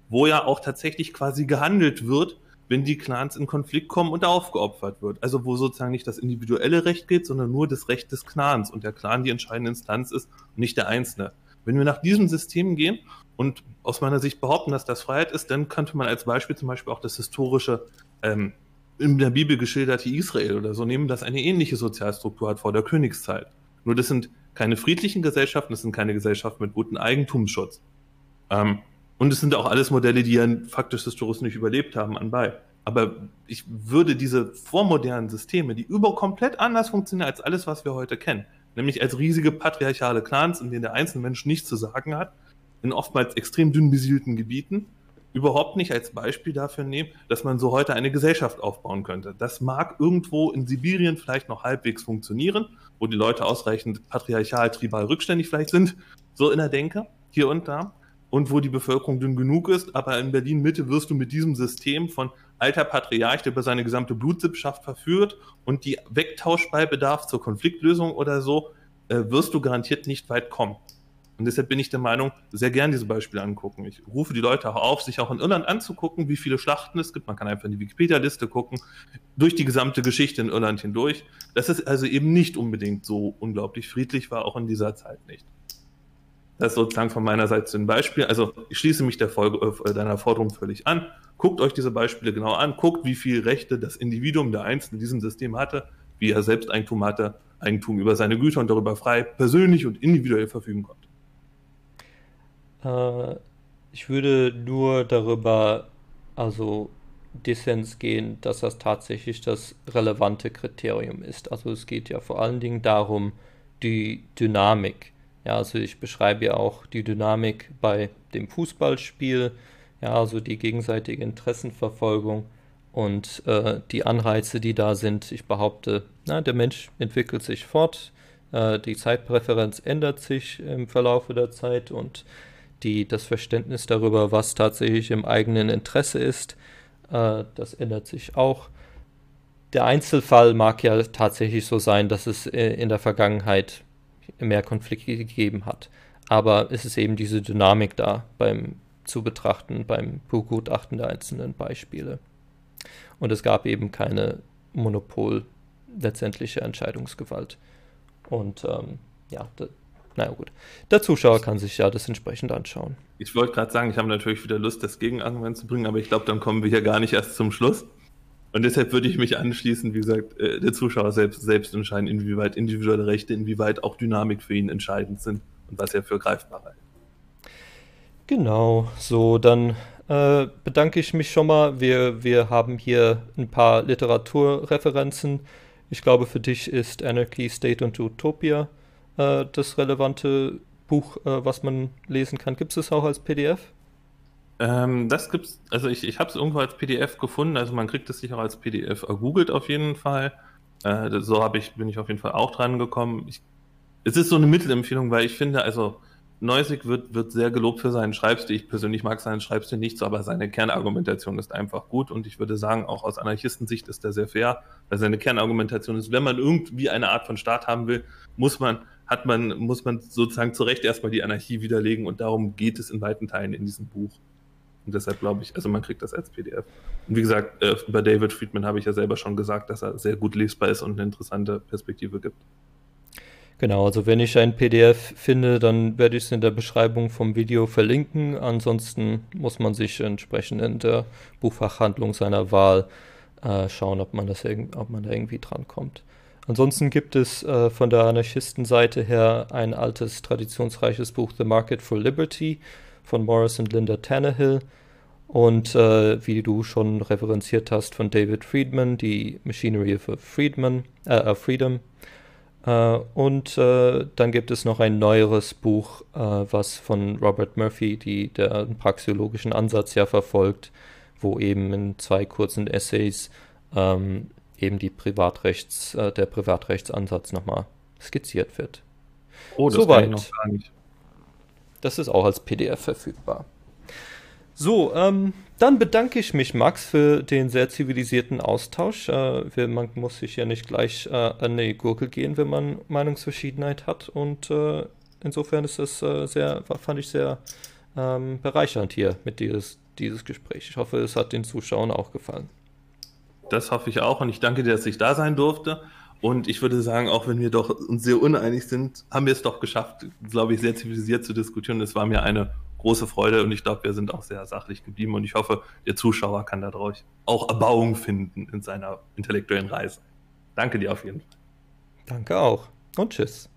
wo ja auch tatsächlich quasi gehandelt wird, wenn die Clans in Konflikt kommen und aufgeopfert wird. Also wo sozusagen nicht das individuelle Recht geht, sondern nur das Recht des Clans und der Clan die entscheidende Instanz ist und nicht der Einzelne. Wenn wir nach diesem System gehen und aus meiner Sicht behaupten, dass das Freiheit ist, dann könnte man als Beispiel zum Beispiel auch das historische, ähm, in der Bibel geschilderte Israel oder so nehmen, das eine ähnliche Sozialstruktur hat vor der Königszeit. Nur das sind keine friedlichen Gesellschaften, das sind keine Gesellschaften mit gutem Eigentumsschutz. Ähm, und es sind auch alles Modelle, die ja faktisch historisch nicht überlebt haben, anbei. Aber ich würde diese vormodernen Systeme, die über komplett anders funktionieren als alles, was wir heute kennen, nämlich als riesige patriarchale Clans, in denen der einzelne Mensch nichts zu sagen hat, in oftmals extrem dünn besiedelten Gebieten überhaupt nicht als Beispiel dafür nehmen, dass man so heute eine Gesellschaft aufbauen könnte. Das mag irgendwo in Sibirien vielleicht noch halbwegs funktionieren, wo die Leute ausreichend patriarchal, tribal rückständig vielleicht sind, so in der Denke, hier und da, und wo die Bevölkerung dünn genug ist, aber in Berlin Mitte wirst du mit diesem System von alter Patriarch, der über seine gesamte Blutsippschaft verführt und die wegtauscht bei Bedarf zur Konfliktlösung oder so, äh, wirst du garantiert nicht weit kommen. Und deshalb bin ich der Meinung, sehr gern diese Beispiele angucken. Ich rufe die Leute auch auf, sich auch in Irland anzugucken, wie viele Schlachten es gibt. Man kann einfach in die Wikipedia-Liste gucken, durch die gesamte Geschichte in Irland hindurch. Das ist also eben nicht unbedingt so unglaublich friedlich, war auch in dieser Zeit nicht. Das ist sozusagen von meiner Seite ein Beispiel. Also ich schließe mich der Folge, äh, deiner Forderung völlig an. Guckt euch diese Beispiele genau an, guckt, wie viele Rechte das Individuum, der Einzelne in diesem System hatte, wie er selbst Eigentum hatte, Eigentum über seine Güter und darüber frei, persönlich und individuell verfügen konnte. Äh, ich würde nur darüber, also Dissens gehen, dass das tatsächlich das relevante Kriterium ist. Also es geht ja vor allen Dingen darum, die Dynamik. Ja, also ich beschreibe ja auch die Dynamik bei dem Fußballspiel, ja, also die gegenseitige Interessenverfolgung und äh, die Anreize, die da sind. Ich behaupte, na, der Mensch entwickelt sich fort, äh, die Zeitpräferenz ändert sich im Verlauf der Zeit und die, das Verständnis darüber, was tatsächlich im eigenen Interesse ist, äh, das ändert sich auch. Der Einzelfall mag ja tatsächlich so sein, dass es äh, in der Vergangenheit mehr Konflikte gegeben hat. Aber es ist eben diese Dynamik da beim zu betrachten, beim Begutachten der einzelnen Beispiele. Und es gab eben keine Monopol letztendliche Entscheidungsgewalt. Und ähm, ja, naja gut. Der Zuschauer kann sich ja das entsprechend anschauen. Ich wollte gerade sagen, ich habe natürlich wieder Lust, das Gegenargument zu bringen, aber ich glaube, dann kommen wir hier gar nicht erst zum Schluss. Und deshalb würde ich mich anschließen, wie gesagt, äh, der Zuschauer selbst, selbst entscheiden, inwieweit individuelle Rechte, inwieweit auch Dynamik für ihn entscheidend sind und was er für greifbar hält. Genau, so, dann äh, bedanke ich mich schon mal. Wir, wir haben hier ein paar Literaturreferenzen. Ich glaube, für dich ist Anarchy, State und Utopia äh, das relevante Buch, äh, was man lesen kann. Gibt es das auch als PDF? Ähm, das gibt's, also ich, ich habe es irgendwo als PDF gefunden, also man kriegt es sicher als PDF ergoogelt auf jeden Fall. Äh, so ich, bin ich auf jeden Fall auch dran gekommen. Ich, es ist so eine Mittelempfehlung, weil ich finde, also Neusig wird, wird sehr gelobt für seinen Schreibstil. Ich persönlich mag seinen Schreibstil nicht so, aber seine Kernargumentation ist einfach gut und ich würde sagen, auch aus Anarchistensicht ist er sehr fair, weil seine Kernargumentation ist, wenn man irgendwie eine Art von Staat haben will, muss man hat man, muss man sozusagen zu Recht erstmal die Anarchie widerlegen und darum geht es in weiten Teilen in diesem Buch. Und deshalb glaube ich, also man kriegt das als PDF. Und wie gesagt, äh, über David Friedman habe ich ja selber schon gesagt, dass er sehr gut lesbar ist und eine interessante Perspektive gibt. Genau, also wenn ich ein PDF finde, dann werde ich es in der Beschreibung vom Video verlinken. Ansonsten muss man sich entsprechend in der Buchfachhandlung seiner Wahl äh, schauen, ob man, das ob man da irgendwie drankommt. Ansonsten gibt es äh, von der Anarchistenseite her ein altes, traditionsreiches Buch, The Market for Liberty von Morris und Linda Tannehill. Und äh, wie du schon referenziert hast, von David Friedman, die Machinery of Friedman, äh, Freedom. Äh, und äh, dann gibt es noch ein neueres Buch, äh, was von Robert Murphy, die der praxiologischen Ansatz ja verfolgt, wo eben in zwei kurzen Essays ähm, eben die Privatrechts, äh, der Privatrechtsansatz nochmal skizziert wird. Oh, das Soweit. kann ich noch gar nicht. Das ist auch als PDF verfügbar. So, ähm, dann bedanke ich mich, Max, für den sehr zivilisierten Austausch. Äh, man muss sich ja nicht gleich äh, an die Gurkel gehen, wenn man Meinungsverschiedenheit hat. Und äh, insofern ist das äh, sehr, fand ich sehr ähm, bereichernd hier mit dieses, dieses Gespräch. Ich hoffe, es hat den Zuschauern auch gefallen. Das hoffe ich auch und ich danke dir, dass ich da sein durfte. Und ich würde sagen, auch wenn wir doch uns sehr uneinig sind, haben wir es doch geschafft, glaube ich, sehr zivilisiert zu diskutieren. Es war mir eine große Freude und ich glaube, wir sind auch sehr sachlich geblieben und ich hoffe, der Zuschauer kann dadurch auch Erbauung finden in seiner intellektuellen Reise. Danke dir auf jeden Fall. Danke auch und tschüss.